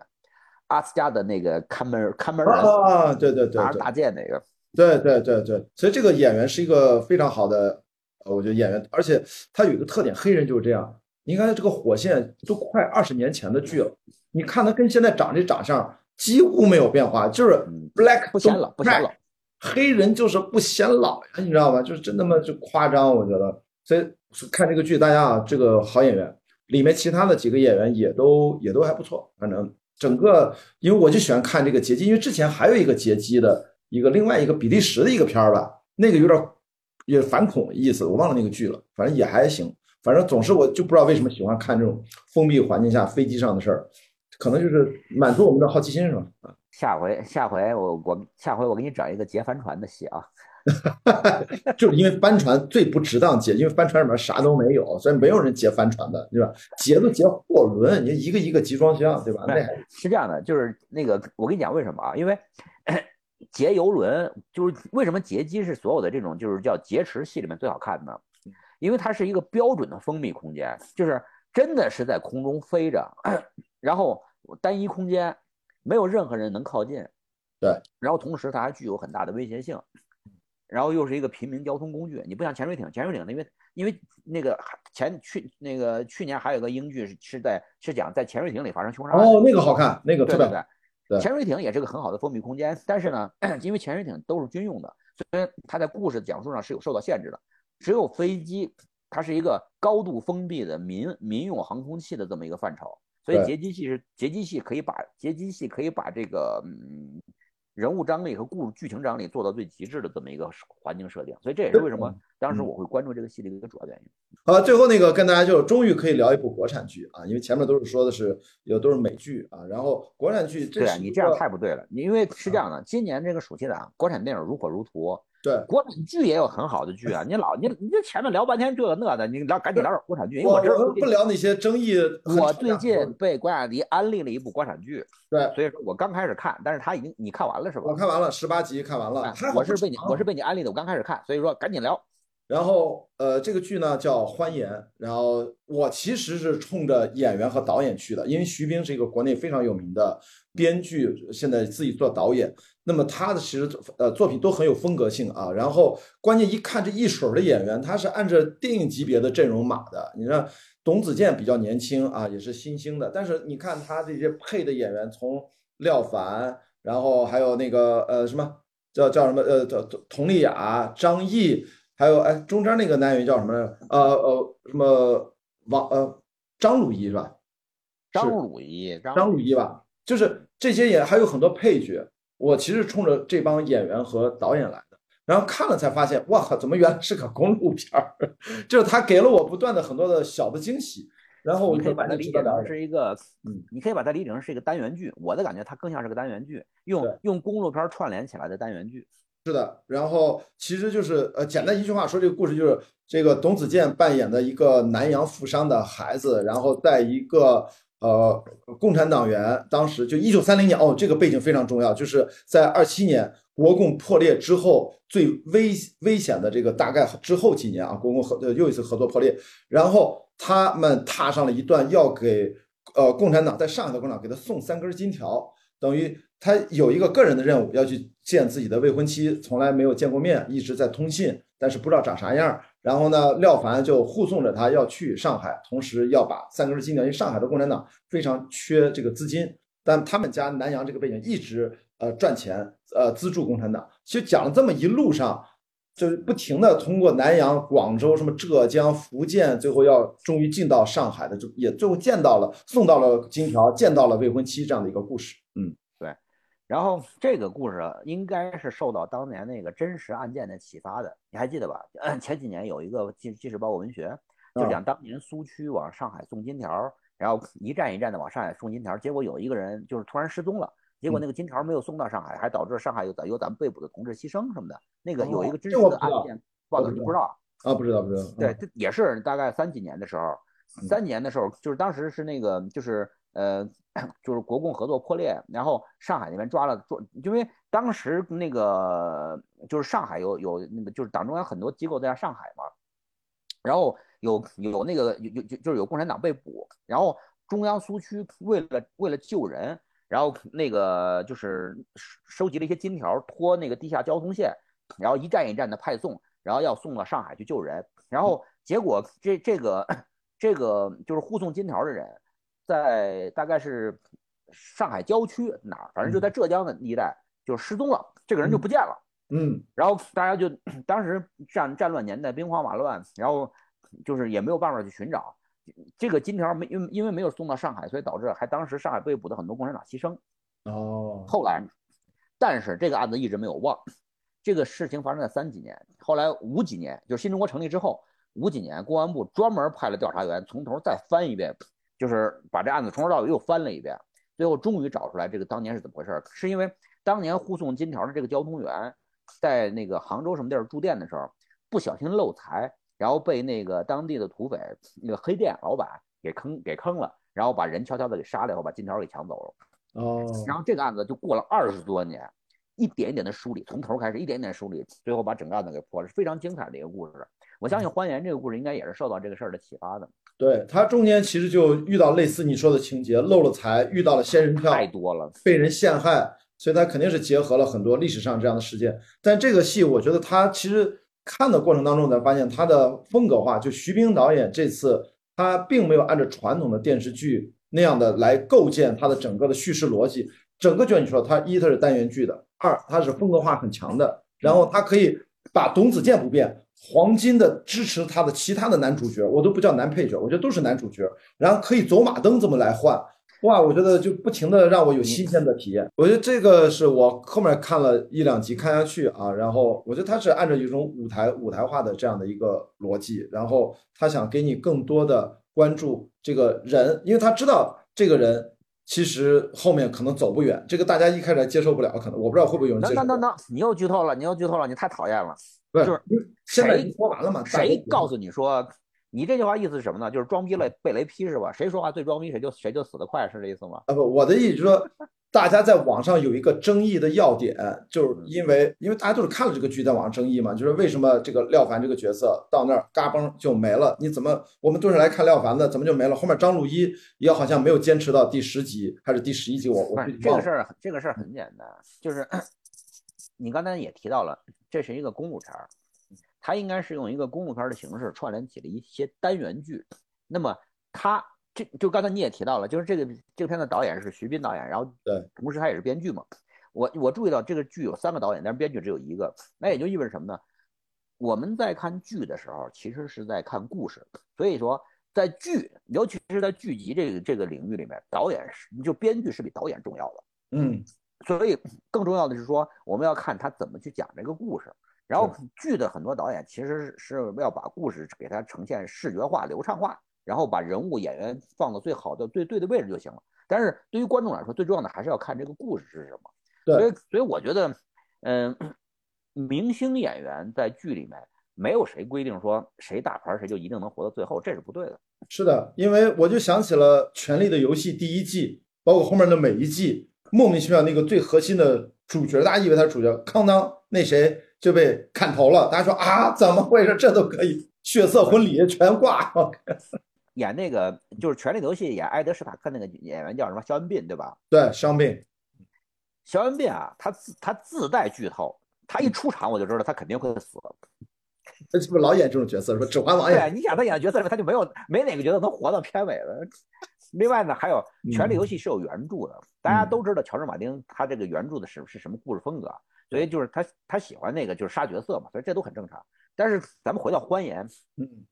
阿斯加的那个看门看门人啊，对对对，拿着大剑那个。对对对对，所以这个演员是一个非常好的，呃，我觉得演员，而且他有一个特点，黑人就是这样。你看这个火线都快二十年前的剧了，你看他跟现在长这长相几乎没有变化，就是 black 不显老，不显老，黑人就是不显老呀，你知道吧？就是真他妈就夸张，我觉得。所以看这个剧，大家啊，这个好演员，里面其他的几个演员也都也都还不错，反正整个，因为我就喜欢看这个劫机，因为之前还有一个劫机的。一个另外一个比利时的一个片儿吧，那个有点也反恐意思，我忘了那个剧了，反正也还行。反正总是我就不知道为什么喜欢看这种封闭环境下飞机上的事儿，可能就是满足我们的好奇心是吧？啊，下回下回我我下回我给你找一个劫帆船的戏啊，就是因为帆船最不值当劫，因为帆船里面啥都没有，所以没有人劫帆船的，对吧？劫都劫货轮，你一个一个集装箱，对吧？那是这样的，就是那个我跟你讲为什么啊？因为。劫游轮就是为什么劫机是所有的这种就是叫劫持戏里面最好看的，因为它是一个标准的封闭空间，就是真的是在空中飞着，然后单一空间，没有任何人能靠近，对，然后同时它还具有很大的威胁性，然后又是一个平民交通工具，你不像潜水艇，潜水艇因为因为那个前去那个去年还有个英剧是是在是讲在潜水艇里发生凶杀案，哦，那个好看，那个对对对。潜水艇也是个很好的封闭空间，但是呢，因为潜水艇都是军用的，所以它在故事讲述上是有受到限制的。只有飞机，它是一个高度封闭的民民用航空器的这么一个范畴，所以截击器是截击器可以把截击器可以把这个嗯。人物张力和故事剧情张力做到最极致的这么一个环境设定，所以这也是为什么当时我会关注这个系列的一个主要原因。好，最后那个跟大家就终于可以聊一部国产剧啊，因为前面都是说的是有都是美剧啊，然后国产剧对啊，你这样太不对了，你因为是这样的，今年这个暑期档国产电影如火如荼。对，国产剧也有很好的剧啊！你老你你这前面聊半天这个那的，你聊赶紧聊点国产剧。因为我这不聊那些争议。我最近被关雅迪安利了一部国产剧，对，所以说我刚开始看，但是他已经你看完了是吧？我看完了，十八集看完了。我是被你我是被你安利的，我刚开始看，所以说赶紧聊。然后呃，这个剧呢叫《欢颜》，然后我其实是冲着演员和导演去的，因为徐冰是一个国内非常有名的编剧，现在自己做导演。那么他的其实呃作品都很有风格性啊。然后关键一看这一水儿的演员，他是按照电影级别的阵容码的。你看董子健比较年轻啊，也是新兴的，但是你看他这些配的演员，从廖凡，然后还有那个呃什么叫叫什么呃叫佟丽娅、张译。还有哎，中间那个男演员叫什么？呃呃，什么王呃张鲁一是吧？张鲁一，张鲁一吧，就是这些演还有很多配角。我其实冲着这帮演员和导演来的，然后看了才发现，哇靠，怎么原来是个公路片儿？就是他给了我不断的很多的小的惊喜。然后我可以把它理解成是一个，嗯，你可以把它理解成是一个单元剧。我的感觉，它更像是个单元剧，用用公路片串联起来的单元剧。是的，然后其实就是呃，简单一句话说，这个故事就是这个董子健扮演的一个南洋富商的孩子，然后在一个呃共产党员，当时就一九三零年哦，这个背景非常重要，就是在二七年国共破裂之后最危危险的这个大概之后几年啊，国共合又一次合作破裂，然后他们踏上了一段要给呃共产党在上海的共产党给他送三根金条，等于。他有一个个人的任务，要去见自己的未婚妻，从来没有见过面，一直在通信，但是不知道长啥样。然后呢，廖凡就护送着他要去上海，同时要把三根金条，因为上海的共产党非常缺这个资金，但他们家南阳这个背景一直呃赚钱，呃资助共产党。就讲了这么一路上，就是不停的通过南阳、广州、什么浙江、福建，最后要终于进到上海的，就也最后见到了，送到了金条，见到了未婚妻这样的一个故事。嗯。然后这个故事应该是受到当年那个真实案件的启发的，你还记得吧？前几年有一个《纪纪实报》文学，就讲当年苏区往上海送金条，然后一站一站的往上海送金条，结果有一个人就是突然失踪了，结果那个金条没有送到上海，还导致上海有咱有咱们被捕的同志牺牲什么的。那个有一个真实的案件报道，你不知道啊？不知道，不知道。对，这也是大概三几年的时候，三年的时候，就是当时是那个就是。呃，就是国共合作破裂，然后上海那边抓了抓，因为当时那个就是上海有有那个就是党中央很多机构在上海嘛，然后有有那个有有就是有共产党被捕，然后中央苏区为了为了救人，然后那个就是收集了一些金条，拖那个地下交通线，然后一站一站的派送，然后要送到上海去救人，然后结果这这个 这个就是护送金条的人。在大概是上海郊区哪儿，反正就在浙江的一带，就失踪了，这个人就不见了。嗯，然后大家就当时战战乱年代兵荒马乱，然后就是也没有办法去寻找这个金条，没因因为没有送到上海，所以导致还当时上海被捕的很多共产党牺牲。哦，后来，但是这个案子一直没有忘。这个事情发生在三几年，后来五几年，就是新中国成立之后五几年，公安部专门派了调查员从头再翻一遍。就是把这案子从头到尾又翻了一遍，最后终于找出来这个当年是怎么回事。是因为当年护送金条的这个交通员，在那个杭州什么地儿住店的时候，不小心漏财，然后被那个当地的土匪那个黑店老板给坑给坑了，然后把人悄悄的给杀了以后，把金条给抢走了。哦，然后这个案子就过了二十多年，一点一点的梳理，从头开始一点点梳理，最后把整个案子给破了，是非常精彩的一个故事。我相信欢颜这个故事应该也是受到这个事儿的启发的。对他中间其实就遇到类似你说的情节，漏了财，遇到了仙人跳，太多了，被人陷害，所以他肯定是结合了很多历史上这样的事件。但这个戏，我觉得他其实看的过程当中才发现，他的风格化，就徐冰导演这次他并没有按照传统的电视剧那样的来构建他的整个的叙事逻辑。整个就你说，他一他是单元剧的，二他是风格化很强的，然后他可以把董子健不变。黄金的支持他的其他的男主角，我都不叫男配角，我觉得都是男主角。然后可以走马灯这么来换，哇，我觉得就不停的让我有新鲜的体验。我觉得这个是我后面看了一两集看下去啊，然后我觉得他是按照一种舞台舞台化的这样的一个逻辑，然后他想给你更多的关注这个人，因为他知道这个人其实后面可能走不远，这个大家一开始接受不了，可能我不知道会不会有人接受。等等等，你又剧透了，你又剧透了，你太讨厌了。不是，现在说完了嘛？谁告诉你说你这句话意思是什么呢？就是装逼了被雷劈是吧？谁说话最装逼谁就谁就死得快是这意思吗？啊不，我的意思是说，大家在网上有一个争议的要点，就是因为因为大家都是看了这个剧在网上争议嘛，就是为什么这个廖凡这个角色到那儿嘎嘣就没了？你怎么我们都是来看廖凡的，怎么就没了？后面张鲁一也好像没有坚持到第十集还是第十一集，我我这个事儿这个事儿很简单，就是 你刚才也提到了，这是一个公路片儿，它应该是用一个公路片的形式串联起了一些单元剧，那么它。这就刚才你也提到了，就是这个这个片的导演是徐斌导演，然后对，同时他也是编剧嘛。我我注意到这个剧有三个导演，但是编剧只有一个，那也就意味着什么呢？我们在看剧的时候，其实是在看故事。所以说，在剧，尤其是在剧集这个这个领域里面，导演是就编剧是比导演重要的。嗯，所以更重要的是说，我们要看他怎么去讲这个故事。然后剧的很多导演其实是要把故事给它呈现视觉化、流畅化。然后把人物演员放到最好的、最对的位置就行了。但是对于观众来说，最重要的还是要看这个故事是什么。所以，所以我觉得，嗯，明星演员在剧里面没有谁规定说谁大牌谁就一定能活到最后，这是不对的。是的，因为我就想起了《权力的游戏》第一季，包括后面的每一季，莫名其妙那个最核心的主角，大家以为他是主角，康当那谁就被砍头了。大家说啊，怎么回事？这都可以血色婚礼全挂。演那个就是《权力游戏》演埃德史塔克那个演员叫什么？肖恩·宾，对吧？对，肖恩·宾。肖恩·宾啊，他自他自带剧透，他一出场我就知道他肯定会死。他是不是老演这种角色？说《指环王》对，你想他演的角色里面，他就没有没哪个角色能活到片尾的。另外呢，还有《权力游戏》是有原著的，大家都知道乔治·马丁他这个原著的是是什么故事风格，所以就是他他喜欢那个就是杀角色嘛，所以这都很正常。但是咱们回到《欢颜》，嗯。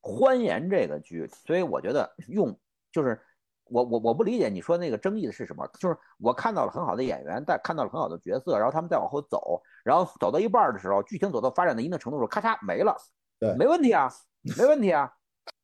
欢颜这个剧，所以我觉得用就是我我我不理解你说那个争议的是什么，就是我看到了很好的演员，但看到了很好的角色，然后他们再往后走，然后走到一半的时候，剧情走到发展到一定程度的时候，咔嚓没了。对，没问题啊，没问题啊。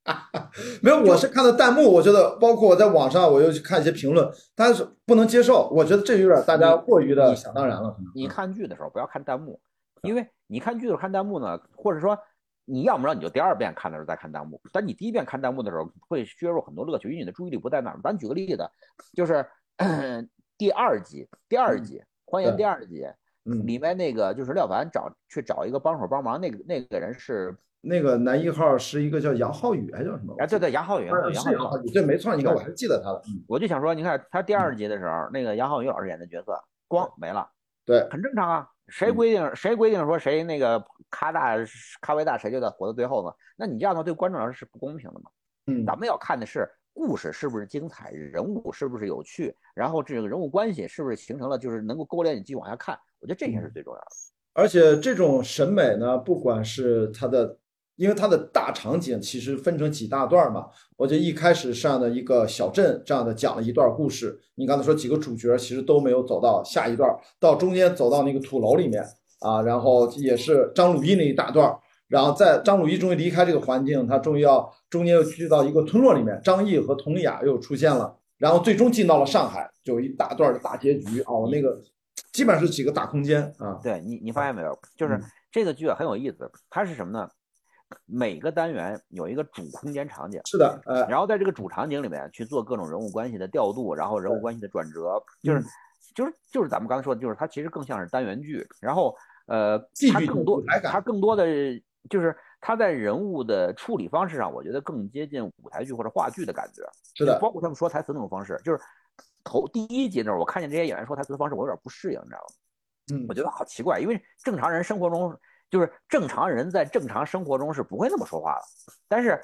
没有，我是看到弹幕，我觉得包括我在网上，我又去看一些评论，但是不能接受，我觉得这有点大家过于的想当然了。你看剧的时候不要看弹幕，因为你看剧的时候看弹幕呢，或者说。你要么着你就第二遍看的时候再看弹幕，但你第一遍看弹幕的时候会削弱很多乐趣，因为你的注意力不在那儿。咱举个例子，就是 第二集，第二集欢迎第二集，里面那个就是廖凡找去找一个帮手帮忙，那个那个人是那个男一号是一个叫杨浩宇还是叫什么？哎，对对，杨浩宇，杨浩宇，对，没错，你看我还记得他了。我就想说，你看他第二集的时候，那个杨浩宇老师演的角色光没了，对，很正常啊。谁规定谁规定说谁那个咖大咖位大谁就得活到最后呢？那你这样的对观众来说是不公平的嘛？嗯，咱们要看的是故事是不是精彩，人物是不是有趣，然后这个人物关系是不是形成了就是能够勾连你继续往下看。我觉得这些是最重要的。而且这种审美呢，不管是他的。因为它的大场景其实分成几大段嘛，我就一开始上的一个小镇这样的讲了一段故事。你刚才说几个主角其实都没有走到下一段，到中间走到那个土楼里面啊，然后也是张鲁一那一大段，然后在张鲁一终于离开这个环境，他终于要中间又去到一个村落里面，张译和佟丽娅又出现了，然后最终进到了上海，就一大段的大结局哦，那个基本上是几个大空间啊。对你，你发现没有？就是这个剧很有意思，它是什么呢？每个单元有一个主空间场景，是的，呃，然后在这个主场景里面去做各种人物关系的调度，然后人物关系的转折，就是就是就是咱们刚才说的，就是它其实更像是单元剧，然后呃，它更多它更多的就是它在人物的处理方式上，我觉得更接近舞台剧或者话剧的感觉，是的，包括他们说台词那种方式，就是头第一集那会儿，我看见这些演员说台词的方式，我有点不适应，你知道吗？嗯，我觉得好奇怪，因为正常人生活中。就是正常人在正常生活中是不会那么说话的，但是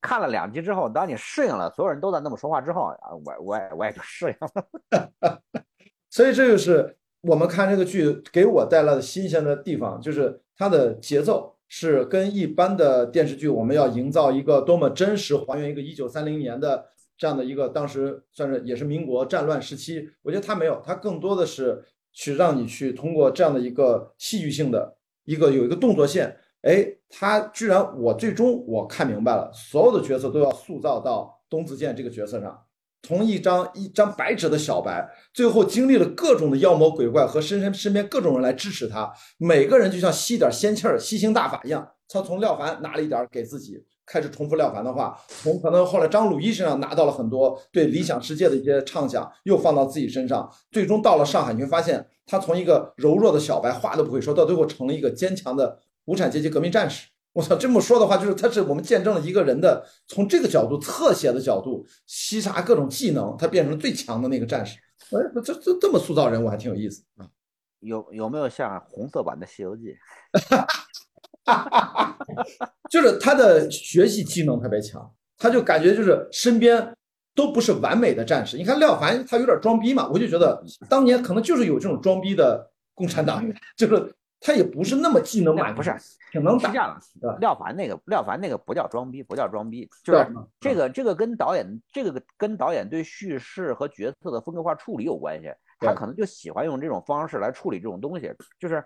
看了两集之后，当你适应了所有人都在那么说话之后啊，我我也我也就适应了。所以这就是我们看这个剧给我带来的新鲜的地方，就是它的节奏是跟一般的电视剧，我们要营造一个多么真实，还原一个一九三零年的这样的一个当时算是也是民国战乱时期。我觉得它没有，它更多的是去让你去通过这样的一个戏剧性的。一个有一个动作线，哎，他居然我最终我看明白了，所有的角色都要塑造到东子健这个角色上，从一张一张白纸的小白，最后经历了各种的妖魔鬼怪和身身身边各种人来支持他，每个人就像吸点仙气儿、吸星大法一样，他从廖凡拿了一点给自己，开始重复廖凡的话，从可能后来张鲁一身上拿到了很多对理想世界的一些畅想，又放到自己身上，最终到了上海，你会发现他从一个柔弱的小白，话都不会说，到最后成了一个坚强的无产阶级革命战士。我操，这么说的话，就是他是我们见证了一个人的从这个角度侧写的角度，吸查各种技能，他变成了最强的那个战士。哎，这这这么塑造人物还挺有意思啊。有有没有像红色版的《西游记》？就是他的学习技能特别强，他就感觉就是身边都不是完美的战士。你看廖凡，他有点装逼嘛，我就觉得当年可能就是有这种装逼的共产党员，就是他也不是那么技能满，不是挺能打。是这样的，廖凡那个廖凡那个不叫装逼，不叫装逼，就是这个这个跟导演这个跟导演对叙事和角色的风格化处理有关系。他可能就喜欢用这种方式来处理这种东西，就是。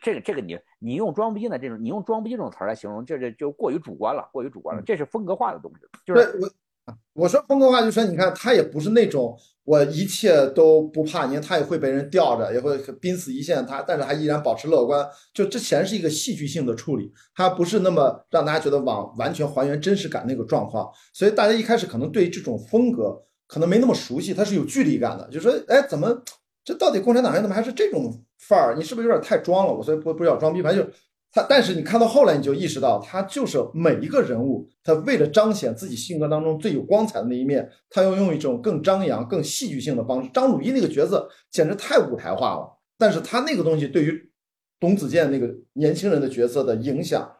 这个这个你你用装逼呢这种你用装逼这种词儿来形容，这这就过于主观了，过于主观了。这是风格化的东西，就是我 我说风格化，就说你看他也不是那种我一切都不怕，你看他也会被人吊着，也会濒死一线，他但是还依然保持乐观。就之前是一个戏剧性的处理，他不是那么让大家觉得往完全还原真实感那个状况，所以大家一开始可能对这种风格可能没那么熟悉，他是有距离感的，就说哎怎么？这到底共产党员怎么还是这种范儿？你是不是有点太装了？我所以不不要装逼，反正就他。但是你看到后来，你就意识到他就是每一个人物，他为了彰显自己性格当中最有光彩的那一面，他要用一种更张扬、更戏剧性的方式。张鲁一那个角色简直太舞台化了，但是他那个东西对于董子健那个年轻人的角色的影响，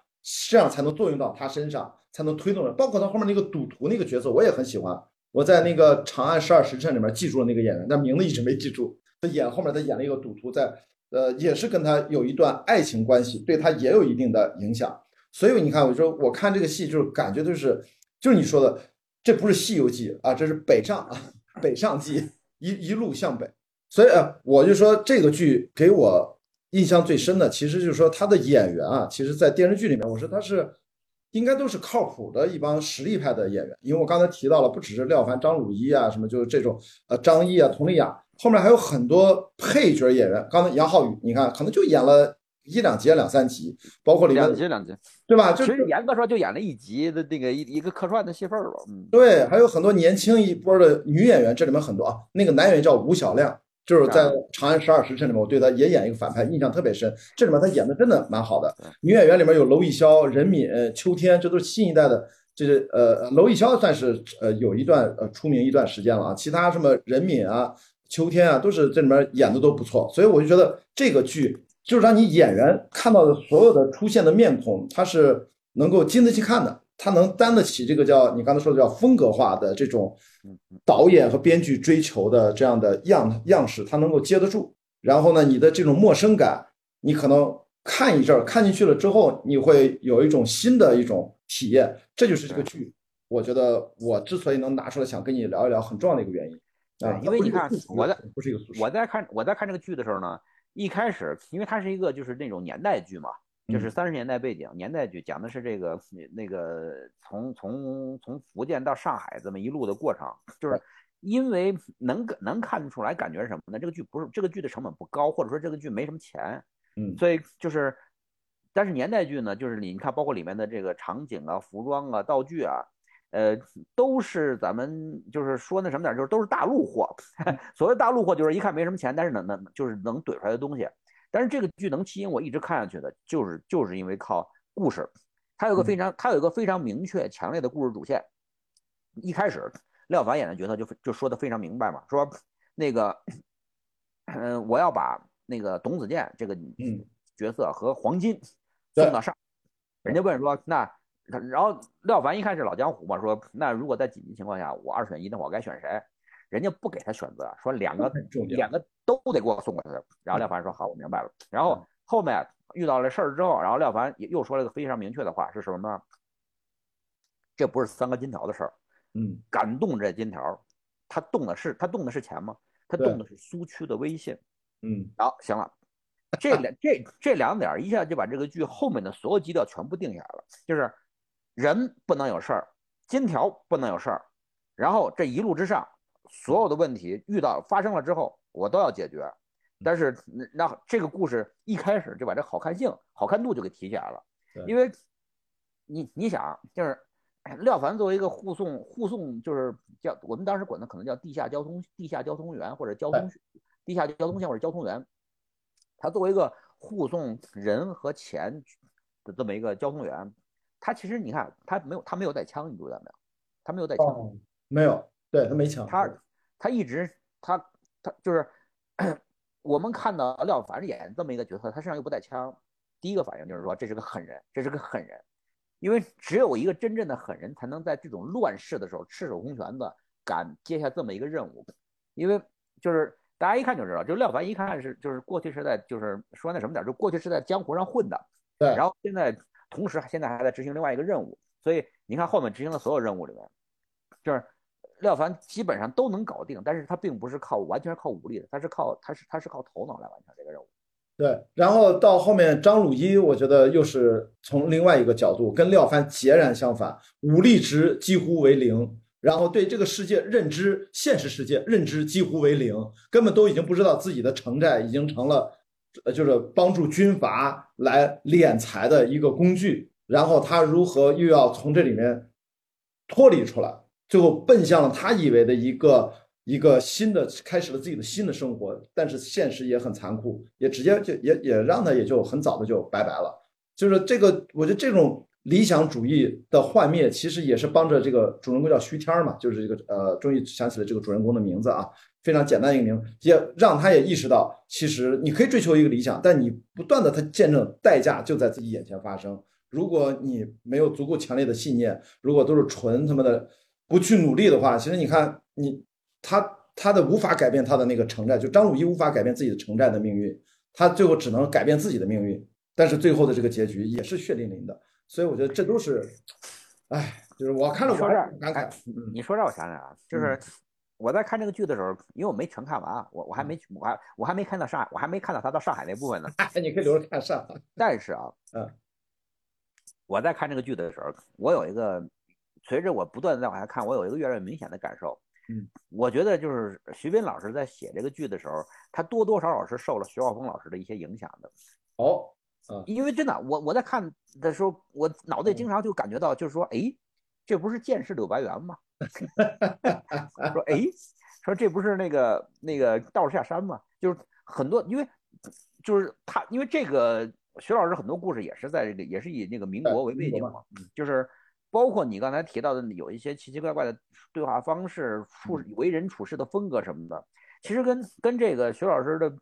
这样才能作用到他身上，才能推动人。包括他后面那个赌徒那个角色，我也很喜欢。我在那个《长安十二时辰》里面记住了那个演员，但名字一直没记住。他演后面，他演了一个赌徒，在呃，也是跟他有一段爱情关系，对他也有一定的影响。所以你看，我说我看这个戏，就是感觉就是，就是你说的，这不是《西游记》啊，这是北上啊，北上记，一一路向北。所以啊，我就说这个剧给我印象最深的，其实就是说他的演员啊，其实在电视剧里面，我说他是应该都是靠谱的一帮实力派的演员，因为我刚才提到了，不只是廖凡、张鲁一啊，什么就是这种呃张译啊、佟丽娅。后面还有很多配角演员，刚才杨浩宇，你看可能就演了一两集、两三集，包括里面两集两集，对吧？其实严格说就演了一集的那个一一个客串的戏份吧。嗯，对，还有很多年轻一波的女演员，这里面很多啊。那个男演员叫吴晓亮，就是在《长安十二时辰》里面，我对他也演一个反派，印象特别深。这里面他演的真的蛮好的。女演员里面有娄艺潇、任敏、秋天，这都是新一代的。就是呃，娄艺潇算是呃有一段呃出名一段时间了啊。其他什么任敏啊。秋天啊，都是这里面演的都不错，所以我就觉得这个剧就是让你演员看到的所有的出现的面孔，他是能够经得起看的，他能担得起这个叫你刚才说的叫风格化的这种导演和编剧追求的这样的样样式，他能够接得住。然后呢，你的这种陌生感，你可能看一阵儿看进去了之后，你会有一种新的一种体验。这就是这个剧，我觉得我之所以能拿出来想跟你聊一聊，很重要的一个原因。对，因为你看，我在不是一个我在看我在看这个剧的时候呢，一开始因为它是一个就是那种年代剧嘛，就是三十年代背景年代剧，讲的是这个那个从从从福建到上海这么一路的过程，就是因为能能看得出来，感觉是什么呢？这个剧不是这个剧的成本不高，或者说这个剧没什么钱，嗯，所以就是，但是年代剧呢，就是你看，包括里面的这个场景啊、服装啊、道具啊。呃，都是咱们就是说那什么点，就是都是大陆货。所谓大陆货，就是一看没什么钱，但是能能就是能怼出来的东西。但是这个剧能吸引我一直看下去的，就是就是因为靠故事。它有个非常，它有一个非常明确、强烈的故事主线。一开始，廖凡演的角色就就说的非常明白嘛，说那个，嗯，我要把那个董子健这个角色和黄金送到上。人家问说那。然后廖凡一看是老江湖嘛，说那如果在紧急情况下我二选一的话，我该选谁？人家不给他选择，说两个两个都得给我送过去。然后廖凡说好，我明白了。然后后面遇到了事儿之后，然后廖凡又说了一个非常明确的话，是什么呢？这不是三个金条的事儿，嗯，感动这金条，他动的是他动的是钱吗？他动的是苏区的威信，嗯，好，行了，这两这这两点一下就把这个剧后面的所有基调全部定下来了，就是。人不能有事儿，金条不能有事儿，然后这一路之上，所有的问题遇到发生了之后，我都要解决。但是那这个故事一开始就把这好看性、好看度就给提起来了，因为你你想，就是 廖凡作为一个护送护送，就是叫我们当时管他可能叫地下交通地下交通员或者交通地下交通线或者交通员，他作为一个护送人和钱的这么一个交通员，他其实你看他没有他没有带枪，你注意到没有？他没有带枪，没有，对他没枪，他他一直他他就是 我们看到廖凡演这么一个角色，他身上又不带枪，第一个反应就是说这是个狠人，这是个狠人。因为只有一个真正的狠人，才能在这种乱世的时候赤手空拳的敢接下这么一个任务。因为就是大家一看就知道，就廖凡一看是就是过去是在就是说那什么点，就过去是在江湖上混的。对。然后现在同时现在还在执行另外一个任务，所以你看后面执行的所有任务里面，就是廖凡基本上都能搞定，但是他并不是靠完全是靠武力的，他是靠他是他是靠头脑来完成这个任务。对，然后到后面张鲁一，我觉得又是从另外一个角度跟廖凡截然相反，武力值几乎为零，然后对这个世界认知，现实世界认知几乎为零，根本都已经不知道自己的城寨已经成了，呃，就是帮助军阀来敛财的一个工具，然后他如何又要从这里面脱离出来，最后奔向了他以为的一个。一个新的开始了自己的新的生活，但是现实也很残酷，也直接就也也让他也就很早的就拜拜了。就是这个，我觉得这种理想主义的幻灭，其实也是帮着这个主人公叫徐天嘛，就是这个呃，终于想起了这个主人公的名字啊，非常简单一个名，也让他也意识到，其实你可以追求一个理想，但你不断的他见证代价就在自己眼前发生。如果你没有足够强烈的信念，如果都是纯他妈的不去努力的话，其实你看你。他他的无法改变他的那个城寨，就张鲁一无法改变自己的城寨的命运，他最后只能改变自己的命运，但是最后的这个结局也是血淋淋的，所以我觉得这都是，哎，就是我看了我这感慨。你说这我想想啊，就是我在看这个剧的时候，因为我没全看完，我我还没我还我还没看到上海，我还没看到他到上海那部分呢。你可以留着看上海。但是啊，嗯，我在看这个剧的时候，我有一个随着我不断的在往下看，我有一个越来越明显的感受。嗯，我觉得就是徐斌老师在写这个剧的时候，他多多少少是受了徐浩峰老师的一些影响的。哦，嗯，因为真的，我我在看的时候，我脑袋经常就感觉到，就是说，哎，这不是剑士柳白猿吗？说，哎，说这不是那个那个道士下山吗？就是很多，因为就是他，因为这个徐老师很多故事也是在这个，也是以那个民国为背景嘛，就是。包括你刚才提到的有一些奇奇怪怪的对话方式、处为人处事的风格什么的，其实跟跟这个徐老师的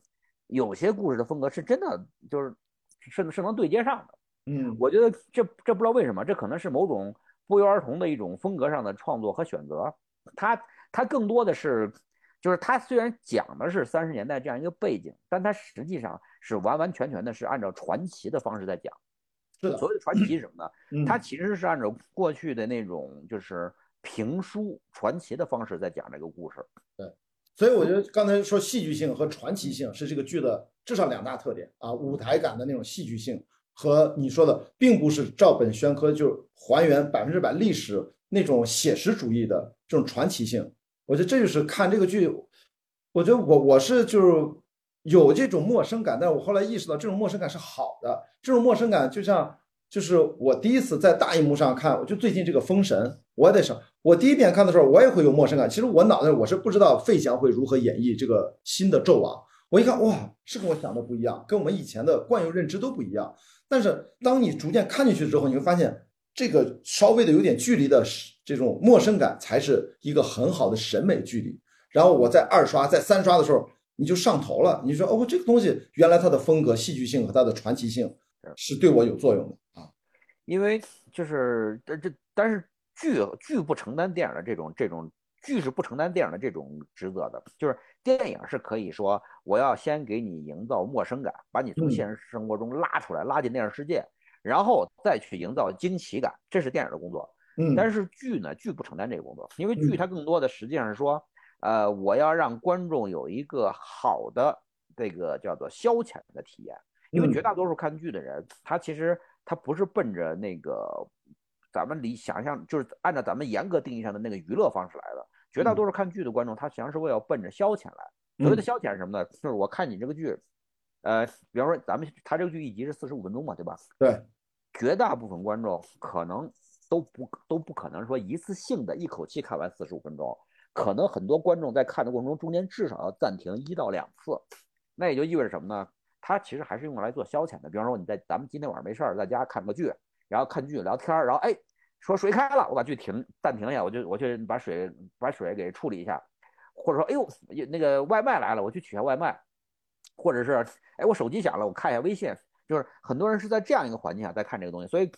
有些故事的风格是真的，就是是是能对接上的。嗯，我觉得这这不知道为什么，这可能是某种不约而同的一种风格上的创作和选择。他他更多的是，就是他虽然讲的是三十年代这样一个背景，但他实际上是完完全全的是按照传奇的方式在讲。所谓的传奇是什么呢？它其实是按照过去的那种就是评书传奇的方式在讲这个故事。对，所以我觉得刚才说戏剧性和传奇性是这个剧的至少两大特点啊，舞台感的那种戏剧性和你说的并不是照本宣科就还原百分之百历史那种写实主义的这种传奇性。我觉得这就是看这个剧，我觉得我我是就是。有这种陌生感，但是我后来意识到这种陌生感是好的。这种陌生感就像，就是我第一次在大荧幕上看，我就最近这个《封神》，我也得想，我第一遍看的时候，我也会有陌生感。其实我脑袋我是不知道费翔会如何演绎这个新的纣王。我一看，哇，是跟我想的不一样，跟我们以前的惯有认知都不一样。但是当你逐渐看进去之后，你会发现，这个稍微的有点距离的这种陌生感，才是一个很好的审美距离。然后我在二刷、在三刷的时候。你就上头了，你说哦，这个东西原来它的风格、戏剧性和它的传奇性是对我有作用的啊。因为就是这这，但是剧剧不承担电影的这种这种剧是不承担电影的这种职责的，就是电影是可以说我要先给你营造陌生感，把你从现实生活中拉出来，拉进电影世界，然后再去营造惊奇感，这是电影的工作。嗯，但是剧呢，剧不承担这个工作，因为剧它更多的实际上是说。呃，我要让观众有一个好的这个叫做消遣的体验，因为绝大多数看剧的人，他其实他不是奔着那个咱们理想象，就是按照咱们严格定义上的那个娱乐方式来的。绝大多数看剧的观众，他实际上是为了奔着消遣来。所谓的消遣是什么呢？就是我看你这个剧，呃，比方说咱们他这个剧一集是四十五分钟嘛，对吧？对。绝大部分观众可能都不都不可能说一次性的一口气看完四十五分钟，可能很多观众在看的过程中，中间至少要暂停一到两次。那也就意味着什么呢？它其实还是用来做消遣的。比方说你在咱们今天晚上没事儿在家看个剧，然后看剧聊天，然后哎说水开了，我把剧停暂停一下，我就我去把水把水给处理一下，或者说哎呦那个外卖来了，我去取下外卖，或者是哎我手机响了，我看一下微信。就是很多人是在这样一个环境下在看这个东西，所以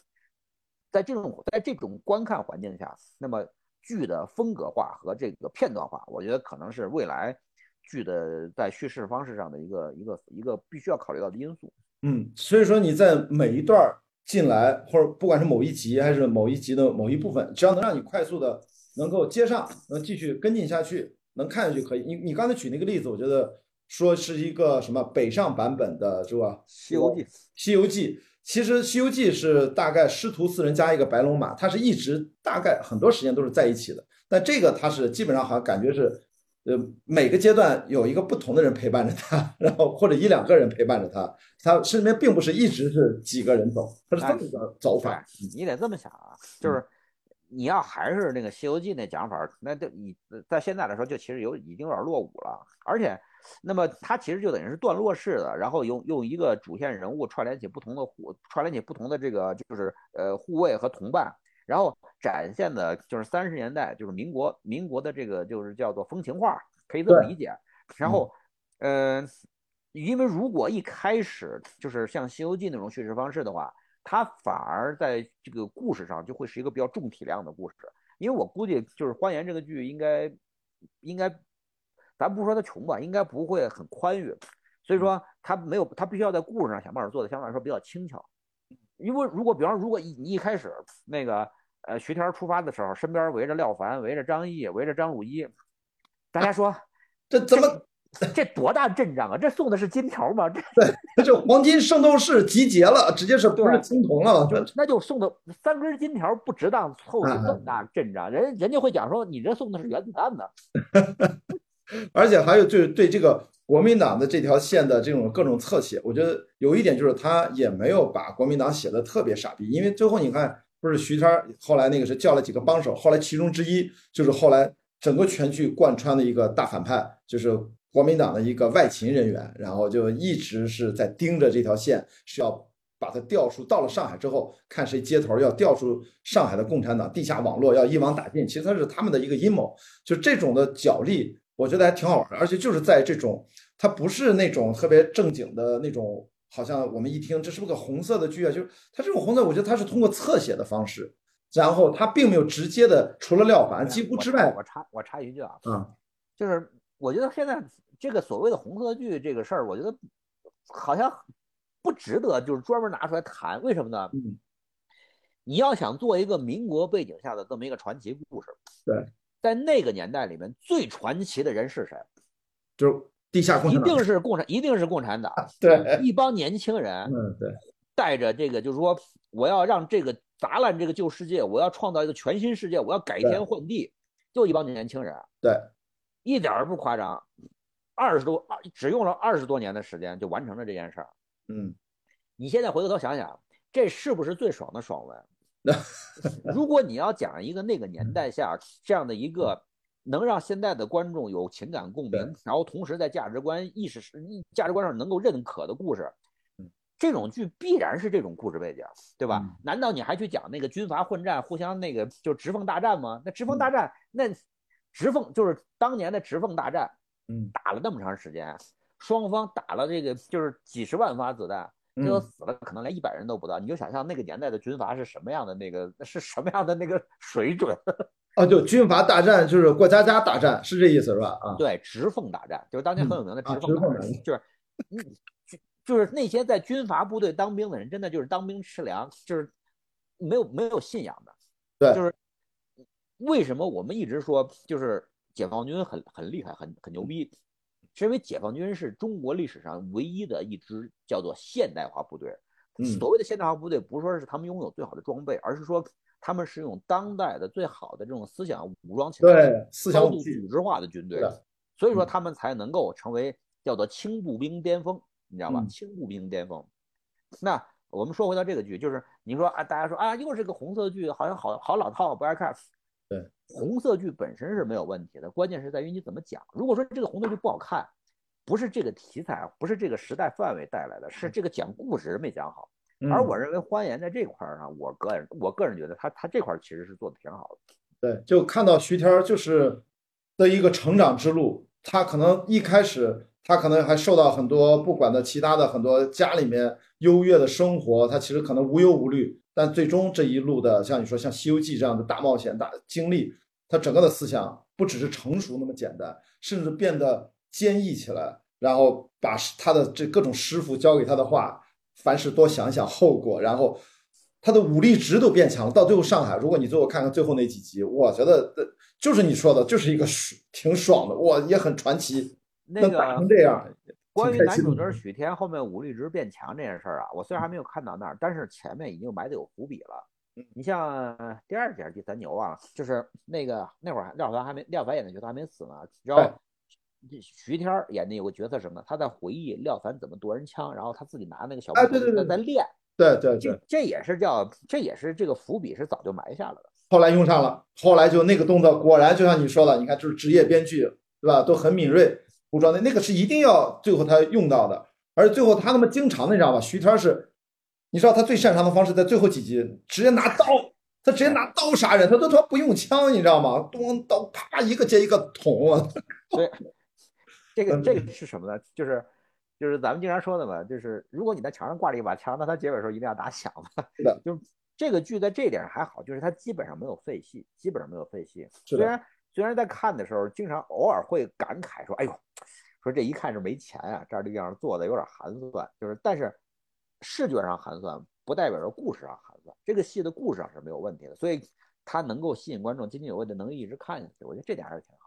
在这种在这种观看环境下，那么剧的风格化和这个片段化，我觉得可能是未来剧的在叙事方式上的一个一个一个必须要考虑到的因素。嗯，所以说你在每一段进来，或者不管是某一集还是某一集的某一部分，只要能让你快速的能够接上，能继续跟进下去，能看下去可以。你你刚才举那个例子，我觉得。说是一个什么北上版本的，是吧？《西游记》。《西游记》其实《西游记》是大概师徒四人加一个白龙马，它是一直大概很多时间都是在一起的。但这个它是基本上好像感觉是，呃，每个阶段有一个不同的人陪伴着他，然后或者一两个人陪伴着他，他身边并不是一直是几个人走，他是这么个走法。你得这么想啊，就是你要还是那个《西游记》那讲法，那就你在现在来说就其实有已经有点落伍了，而且。那么它其实就等于是段落式的，然后用用一个主线人物串联起不同的护，串联起不同的这个就是呃护卫和同伴，然后展现的就是三十年代就是民国民国的这个就是叫做风情画，可以这么理解。然后，呃，因为如果一开始就是像《西游记》那种叙事方式的话，它反而在这个故事上就会是一个比较重体量的故事，因为我估计就是《欢颜》这个剧应该应该。咱不说他穷吧，应该不会很宽裕，所以说他没有，他必须要在故事上想办法做的相对来说比较轻巧。因为如果比方如果一你一开始那个呃徐天出发的时候，身边围着廖凡，围着张译，围着张鲁一，大家说这怎么这多大阵仗啊？这送的是金条吗？这这，就黄金圣斗士集结了，直接是不是青铜了？就那就送的三根金条不值当凑成这么大阵仗，人人家会讲说你这送的是原子弹呢。而且还有就是对这个国民党的这条线的这种各种侧写，我觉得有一点就是他也没有把国民党写的特别傻逼，因为最后你看不是徐天后来那个是叫了几个帮手，后来其中之一就是后来整个全剧贯穿的一个大反派，就是国民党的一个外勤人员，然后就一直是在盯着这条线，是要把他调出。到了上海之后，看谁接头，要调出上海的共产党地下网络，要一网打尽。其实他是他们的一个阴谋，就这种的角力。我觉得还挺好玩的，而且就是在这种，它不是那种特别正经的那种，好像我们一听这是不是个红色的剧啊？就是它这种红色，我觉得它是通过侧写的方式，然后它并没有直接的，除了廖凡几乎之外，我插我插一句啊，嗯，就是我觉得现在这个所谓的红色剧这个事儿，我觉得好像不值得就是专门拿出来谈，为什么呢？嗯，你要想做一个民国背景下的这么一个传奇故事，对。在那个年代里面，最传奇的人是谁？就是地下共产党，一定是共产，一定是共产党。对，一帮年轻人，嗯，对，带着这个，就是说，我要让这个砸烂这个旧世界，我要创造一个全新世界，我要改天换地，就一帮年轻人。对，一点儿不夸张，二十多，只用了二十多年的时间就完成了这件事儿。嗯，你现在回过头想想，这是不是最爽的爽文？那 如果你要讲一个那个年代下这样的一个能让现在的观众有情感共鸣，然后同时在价值观意识价值观上能够认可的故事，这种剧必然是这种故事背景，对吧？难道你还去讲那个军阀混战、互相那个就直奉大战吗？那直奉大战，那直奉就是当年的直奉大战，嗯，打了那么长时间，双方打了这个就是几十万发子弹。最后死了，可能连一百人都不到。你就想象那个年代的军阀是什么样的，那个是什么样的那个水准？哦，就军阀大战就是过家家大战，是这意思是吧？啊，对，直奉大战就是当年很有名的直奉大战，就是，就就是那些在军阀部队当兵的人，真的就是当兵吃粮，就是没有没有信仰的。对，就是为什么我们一直说就是解放军很很厉害，很很牛逼。是因为解放军是中国历史上唯一的一支叫做现代化部队。所谓的现代化部队，不是说是他们拥有最好的装备，而是说他们是用当代的最好的这种思想武装起来，对，高度组织化的军队。所以说他们才能够成为叫做轻步兵巅峰，你知道吧？轻步兵巅峰。那我们说回到这个剧，就是你说啊，大家说啊，又是个红色剧，好像好好老套，不爱看。对，红色剧本身是没有问题的，关键是在于你怎么讲。如果说这个红色剧不好看，不是这个题材，不是这个时代范围带来的，是这个讲故事人没讲好。而我认为欢颜在这块儿上，我个人我个人觉得他他这块其实是做的挺好的。对，就看到徐天就是的一个成长之路，他可能一开始他可能还受到很多不管的其他的很多家里面优越的生活，他其实可能无忧无虑，但最终这一路的像你说像《西游记》这样的大冒险大经历，他整个的思想不只是成熟那么简单，甚至变得坚毅起来，然后把他的这各种师傅教给他的话。凡事多想想后果，然后他的武力值都变强了。到最后上海，如果你最后看看最后那几集，我觉得就是你说的，就是一个挺爽的，哇，也很传奇。那个成这样，关于男主角许天后面武力值变强这件事儿啊，我虽然还没有看到那儿，但是前面已经埋的有伏笔了。你像第二集、第三集我忘了，就是那个那会儿廖凡还没廖凡演的角色还没死呢，然后。徐天演的有个角色什么？他在回忆廖凡怎么夺人枪，然后他自己拿那个小哎，对对对，在练，对对对，这这也是叫这也是这个伏笔是早就埋下了的。后来用上了，后来就那个动作果然就像你说的，你看就是职业编剧对吧？都很敏锐，捕捉的那个是一定要最后他用到的。而最后他那么经常的，你知道吧？徐天是，你知道他最擅长的方式在最后几集直接拿刀，他直接拿刀杀人，他都他不用枪，你知道吗？咚刀啪一个接一个捅，对。这个这个是什么呢？就是就是咱们经常说的嘛，就是如果你在墙上挂着一把枪，那它结尾时候一定要打响嘛。是的，就这个剧在这点上还好，就是它基本上没有废戏，基本上没有废戏。虽然虽然在看的时候，经常偶尔会感慨说：“哎呦，说这一看是没钱啊，这儿地方做的有点寒酸。”就是，但是视觉上寒酸不代表着故事上寒酸。这个戏的故事上是没有问题的，所以它能够吸引观众津津有味的能一直看下去。我觉得这点还是挺好。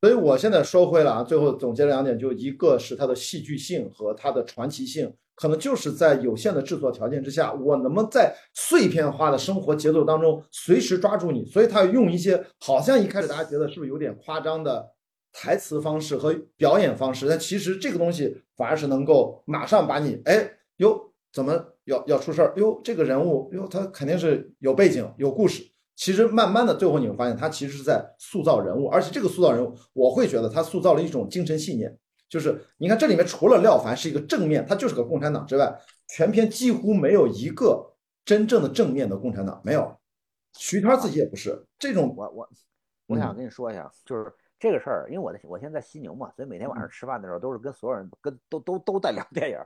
所以我现在说回来啊，最后总结两点，就一个是它的戏剧性和它的传奇性，可能就是在有限的制作条件之下，我能不能在碎片化的生活节奏当中随时抓住你？所以他用一些好像一开始大家觉得是不是有点夸张的台词方式和表演方式，但其实这个东西反而是能够马上把你，哎，哟，怎么要要出事儿？哟，这个人物，哟，他肯定是有背景、有故事。其实慢慢的，最后你会发现，他其实是在塑造人物，而且这个塑造人物，我会觉得他塑造了一种精神信念。就是你看这里面，除了廖凡是一个正面，他就是个共产党之外，全篇几乎没有一个真正的正面的共产党，没有。徐天自己也不是这种。我我我想跟你说一下，就是这个事儿，因为我在我现在在犀牛嘛，所以每天晚上吃饭的时候都是跟所有人跟都都都在聊电影。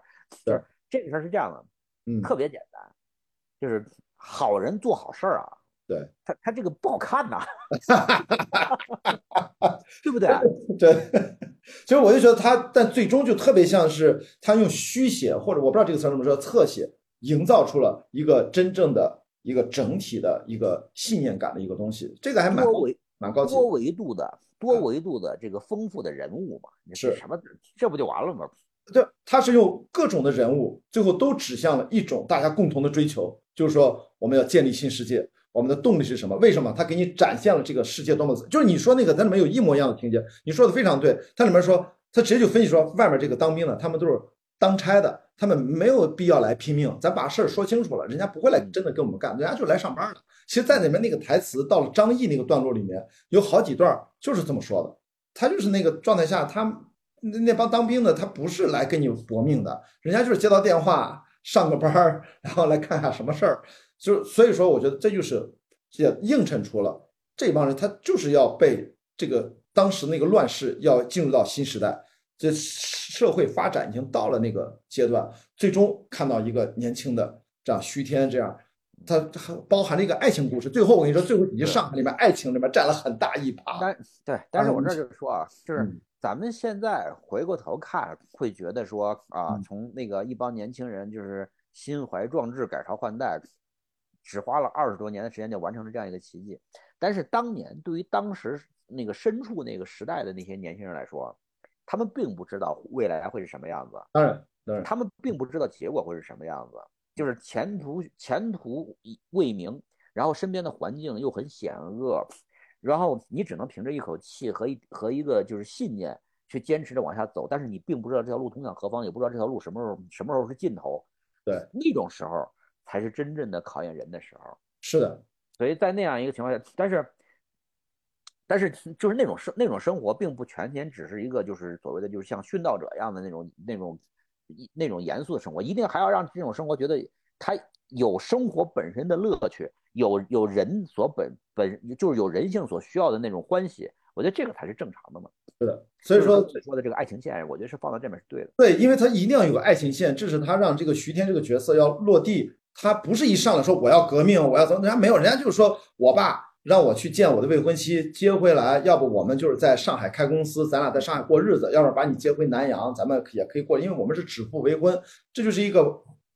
对，这个事儿是这样的，嗯，特别简单，就是好人做好事儿啊。对他，他这个不好看呐，对不对？对，所以我就觉得他，但最终就特别像是他用虚写，或者我不知道这个词怎么说，侧写，营造出了一个真正的一个整体的一个信念感的一个东西。这个还蛮维蛮高级，多维度的多维度的这个丰富的人物嘛，是什么？这不就完了吗？对，他是用各种的人物，最后都指向了一种大家共同的追求，就是说我们要建立新世界。我们的动力是什么？为什么他给你展现了这个世界多么？就是你说那个，它里面有一模一样的情节，你说的非常对。它里面说，他直接就分析说，外面这个当兵的，他们都是当差的，他们没有必要来拼命。咱把事儿说清楚了，人家不会来真的跟我们干，人家就来上班的。其实，在里面那个台词到了张译那个段落里面，有好几段就是这么说的。他就是那个状态下，他那那帮当兵的，他不是来跟你搏命的，人家就是接到电话上个班儿，然后来看下什么事儿。就所以说，我觉得这就是也映衬出了这帮人，他就是要被这个当时那个乱世要进入到新时代，这社会发展已经到了那个阶段，最终看到一个年轻的这样徐天这样，他还包含了一个爱情故事。最后我跟你说，最后几集上海里面爱情里面占了很大一趴。但对，但是我这就是说啊，就是咱们现在回过头看，会觉得说啊，从那个一帮年轻人就是心怀壮志，改朝换代。只花了二十多年的时间就完成了这样一个奇迹，但是当年对于当时那个身处那个时代的那些年轻人来说，他们并不知道未来会是什么样子。当然，当然，他们并不知道结果会是什么样子，就是前途前途未明，然后身边的环境又很险恶，然后你只能凭着一口气和一和一个就是信念去坚持着往下走，但是你并不知道这条路通向何方，也不知道这条路什么时候什么时候是尽头。对，那种时候。才是真正的考验人的时候。是的，所以在那样一个情况下，但是，但是就是那种生那种生活，并不全天只是一个就是所谓的就是像殉道者一样的那种那种那种严肃的生活，一定还要让这种生活觉得它有生活本身的乐趣，有有人所本本就是有人性所需要的那种欢喜。我觉得这个才是正常的嘛。是的，所以说说的这个爱情线，我觉得是放到这边是对的。对，因为他一定要有个爱情线，这是他让这个徐天这个角色要落地。他不是一上来说我要革命，我要怎么，人家没有，人家就是说我爸让我去见我的未婚妻，接回来，要不我们就是在上海开公司，咱俩在上海过日子，要不把你接回南阳，咱们也可以过，因为我们是指腹为婚，这就是一个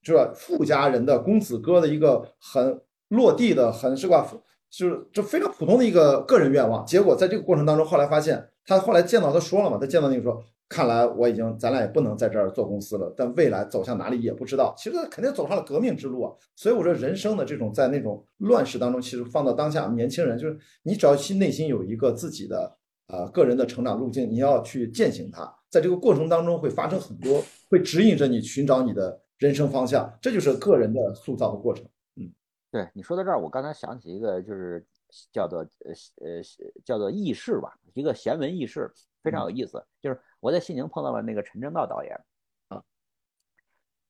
就是富家人的公子哥的一个很落地的，很是吧？就是这非常普通的一个个人愿望。结果在这个过程当中，后来发现他后来见到他说了嘛，他见到那个说。看来我已经，咱俩也不能在这儿做公司了。但未来走向哪里也不知道。其实肯定走上了革命之路啊。所以我说，人生的这种在那种乱世当中，其实放到当下，年轻人就是你只要心内心有一个自己的呃个人的成长路径，你要去践行它。在这个过程当中会发生很多，会指引着你寻找你的人生方向。这就是个人的塑造的过程。嗯，对你说到这儿，我刚才想起一个，就是叫做呃呃叫做轶事吧，一个闲文轶事，非常有意思，就是。我在西宁碰到了那个陈正道导演，啊，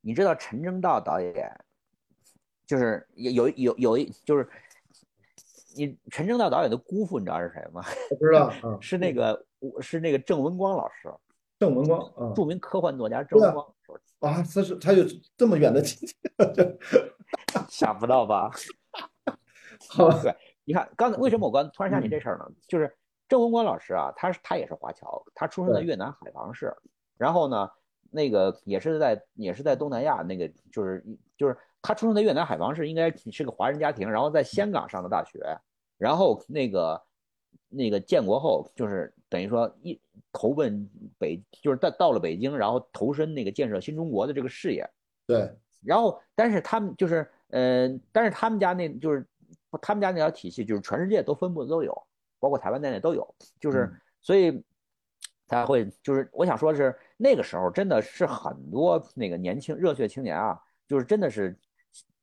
你知道陈正道导演，就是有有有一就是你陈正道导演的姑父，你知道是谁吗？我不知道，是那个是那个郑文光老师，郑文光，著名科幻作家郑文光啊，他是他有这么远的亲戚，想不到吧？好，对，你看刚才为什么我刚突然想起这事儿呢？就是。郑文光老师啊，他是他也是华侨，他出生在越南海防市，然后呢，那个也是在也是在东南亚那个就是就是他出生在越南海防市，应该是个华人家庭，然后在香港上的大学，然后那个那个建国后就是等于说一投奔北，就是到到了北京，然后投身那个建设新中国的这个事业。对，然后但是他们就是呃，但是他们家那就是他们家那条体系就是全世界都分布的都有。包括台湾在内都有，就是所以才会就是我想说的是那个时候真的是很多那个年轻热血青年啊，就是真的是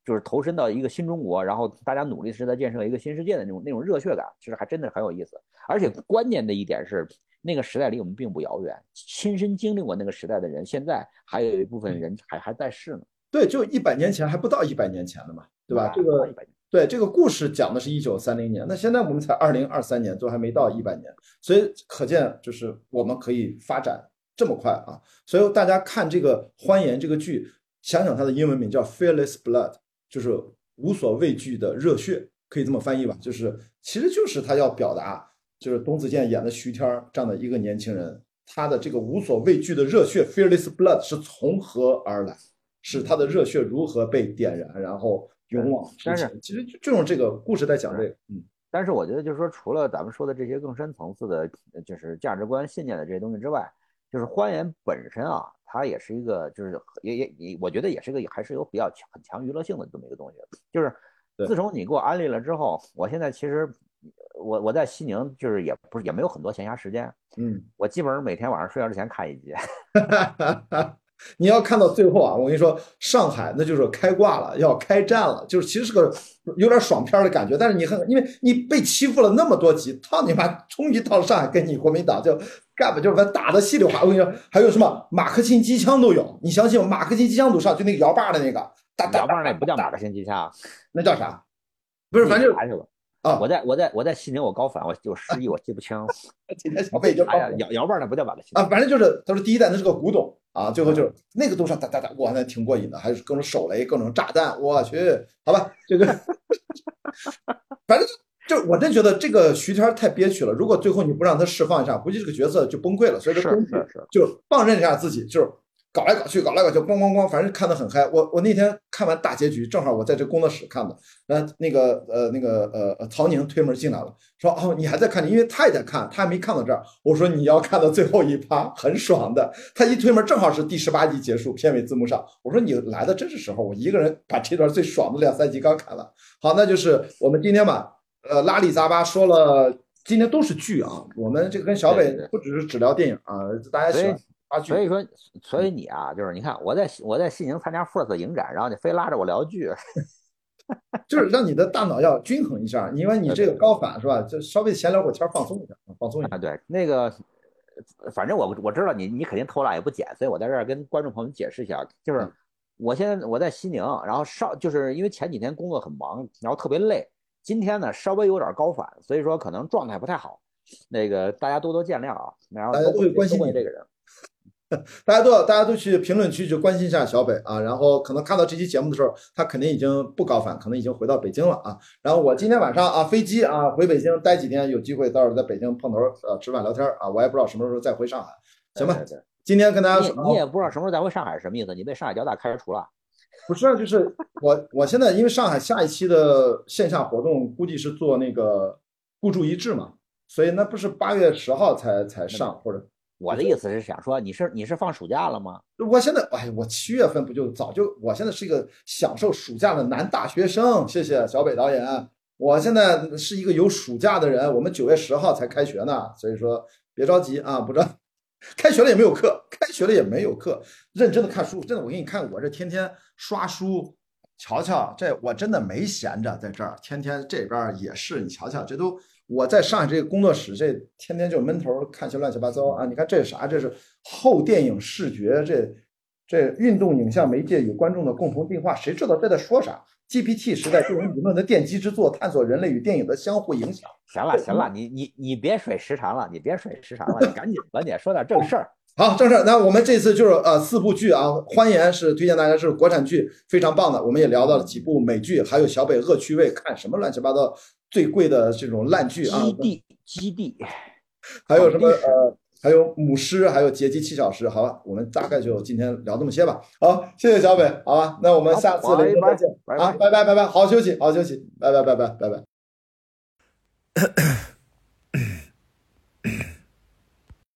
就是投身到一个新中国，然后大家努力是在建设一个新世界的那种那种热血感，其实还真的很有意思。而且关键的一点是，那个时代离我们并不遥远，亲身经历过那个时代的人，现在还有一部分人还还在世呢。对，就一百年前还不到一百年前的嘛，对吧？这个。对这个故事讲的是一九三零年，那现在我们才二零二三年，都还没到一百年，所以可见就是我们可以发展这么快啊！所以大家看这个《欢颜》这个剧，想想它的英文名叫《Fearless Blood》，就是无所畏惧的热血，可以这么翻译吧？就是其实就是他要表达，就是董子健演的徐天这样的一个年轻人，他的这个无所畏惧的热血 （Fearless Blood） 是从何而来？是他的热血如何被点燃，然后。勇往直前，其实就用这个故事在讲这个，嗯。但是我觉得，就是说，除了咱们说的这些更深层次的，就是价值观、信念的这些东西之外，就是欢颜本身啊，它也是一个，就是也也也，我觉得也是个，还是有比较强很强娱乐性的这么一个东西。就是自从你给我安利了之后，我现在其实我我在西宁，就是也不是也没有很多闲暇时间，嗯，我基本上每天晚上睡觉之前看一集。你要看到最后啊，我跟你说，上海那就是开挂了，要开战了，就是其实是个有点爽片的感觉。但是你很，因为你被欺负了那么多集，操你妈，终于到了上海跟你国民党就干吧，就是把打的稀里哗。我跟你说，还有什么马克沁机枪都有，你相信我？马克沁机枪都上，就那个摇把的那个，摇把那不叫马克沁机枪，那叫啥？不是，反正啊，我在我在我在西宁，我高反，我就失忆，我记不清。今天小贝就哎呀，摇摇把那不叫马克沁啊，反正就是他说第一代那是个古董。啊，最后就是那个路上哒哒哒，哇，那挺过瘾的，还是各种手雷、各种炸弹，我去，好吧，这个，反正就就我真觉得这个徐天太憋屈了。如果最后你不让他释放一下，估计这个角色就崩溃了。所以说，就放任一下自己，就是。搞来搞去，搞来搞去，咣咣咣，反正看得很嗨。我我那天看完大结局，正好我在这工作室看的。呃，那个呃那个呃曹宁推门进来了，说哦你还在看，因为他也在看，他还没看到这儿。我说你要看到最后一趴，很爽的。他一推门，正好是第十八集结束，片尾字幕上。我说你来的真是时候，我一个人把这段最爽的两三集刚看完。好，那就是我们今天吧，呃拉里杂巴说了，今天都是剧啊。我们这个跟小北不只是只聊电影啊，大家喜欢。所以说，所以你啊，就是你看我在我在西宁参加 First 影展，然后你非拉着我聊剧，就是让你的大脑要均衡一下，因为你这个高反是吧？就稍微闲聊会天，放松一下，放松一下。啊，对，那个反正我我知道你你肯定偷懒也不剪，所以我在这儿跟观众朋友们解释一下，就是我现在我在西宁，然后稍就是因为前几天工作很忙，然后特别累，今天呢稍微有点高反，所以说可能状态不太好，那个大家多多见谅啊。然后大家都会关心你这个人。大家都要，大家都去评论区去关心一下小北啊，然后可能看到这期节目的时候，他肯定已经不高反，可能已经回到北京了啊。然后我今天晚上啊，飞机啊回北京待几天，有机会到时候在北京碰头呃吃饭聊天啊。我也不知道什么时候再回上海，行吧？今天跟大家说，你也不知道什么时候再回上海是什么意思？你被上海交大开除了？不是，就是 我我现在因为上海下一期的线下活动估计是做那个孤注一掷嘛，所以那不是八月十号才才上或者。我的意思是想说，你是你是放暑假了吗？我现在哎，我七月份不就早就，我现在是一个享受暑假的男大学生。谢谢小北导演，我现在是一个有暑假的人。我们九月十号才开学呢，所以说别着急啊，不着，开学了也没有课，开学了也没有课，认真的看书。真的，我给你看，我这天天刷书，瞧瞧这我真的没闲着，在这儿天天这边也是，你瞧瞧这都。我在上海这个工作室，这天天就闷头看些乱七八糟啊！你看这是啥？这是后电影视觉，这这运动影像媒介与观众的共同进化，谁知道这在说啥？GPT 时代电影理论的奠基之作，探索人类与电影的相互影响。行了行了，你你你别水时长了，你别水时长了，你赶紧赶紧说点正事儿。好，正事儿。那我们这次就是呃四部剧啊，欢颜是推荐大家是国产剧，非常棒的。我们也聊到了几部美剧，还有小北恶趣味，看什么乱七八糟。最贵的这种烂剧啊，基地基地，还有什么呃，还有母狮，还有劫机七小时，好吧，我们大概就今天聊这么些吧。好，谢谢小北，好吧，那我们下次连再见啊，拜拜拜拜，好好休息，好好休息，拜拜拜拜拜拜。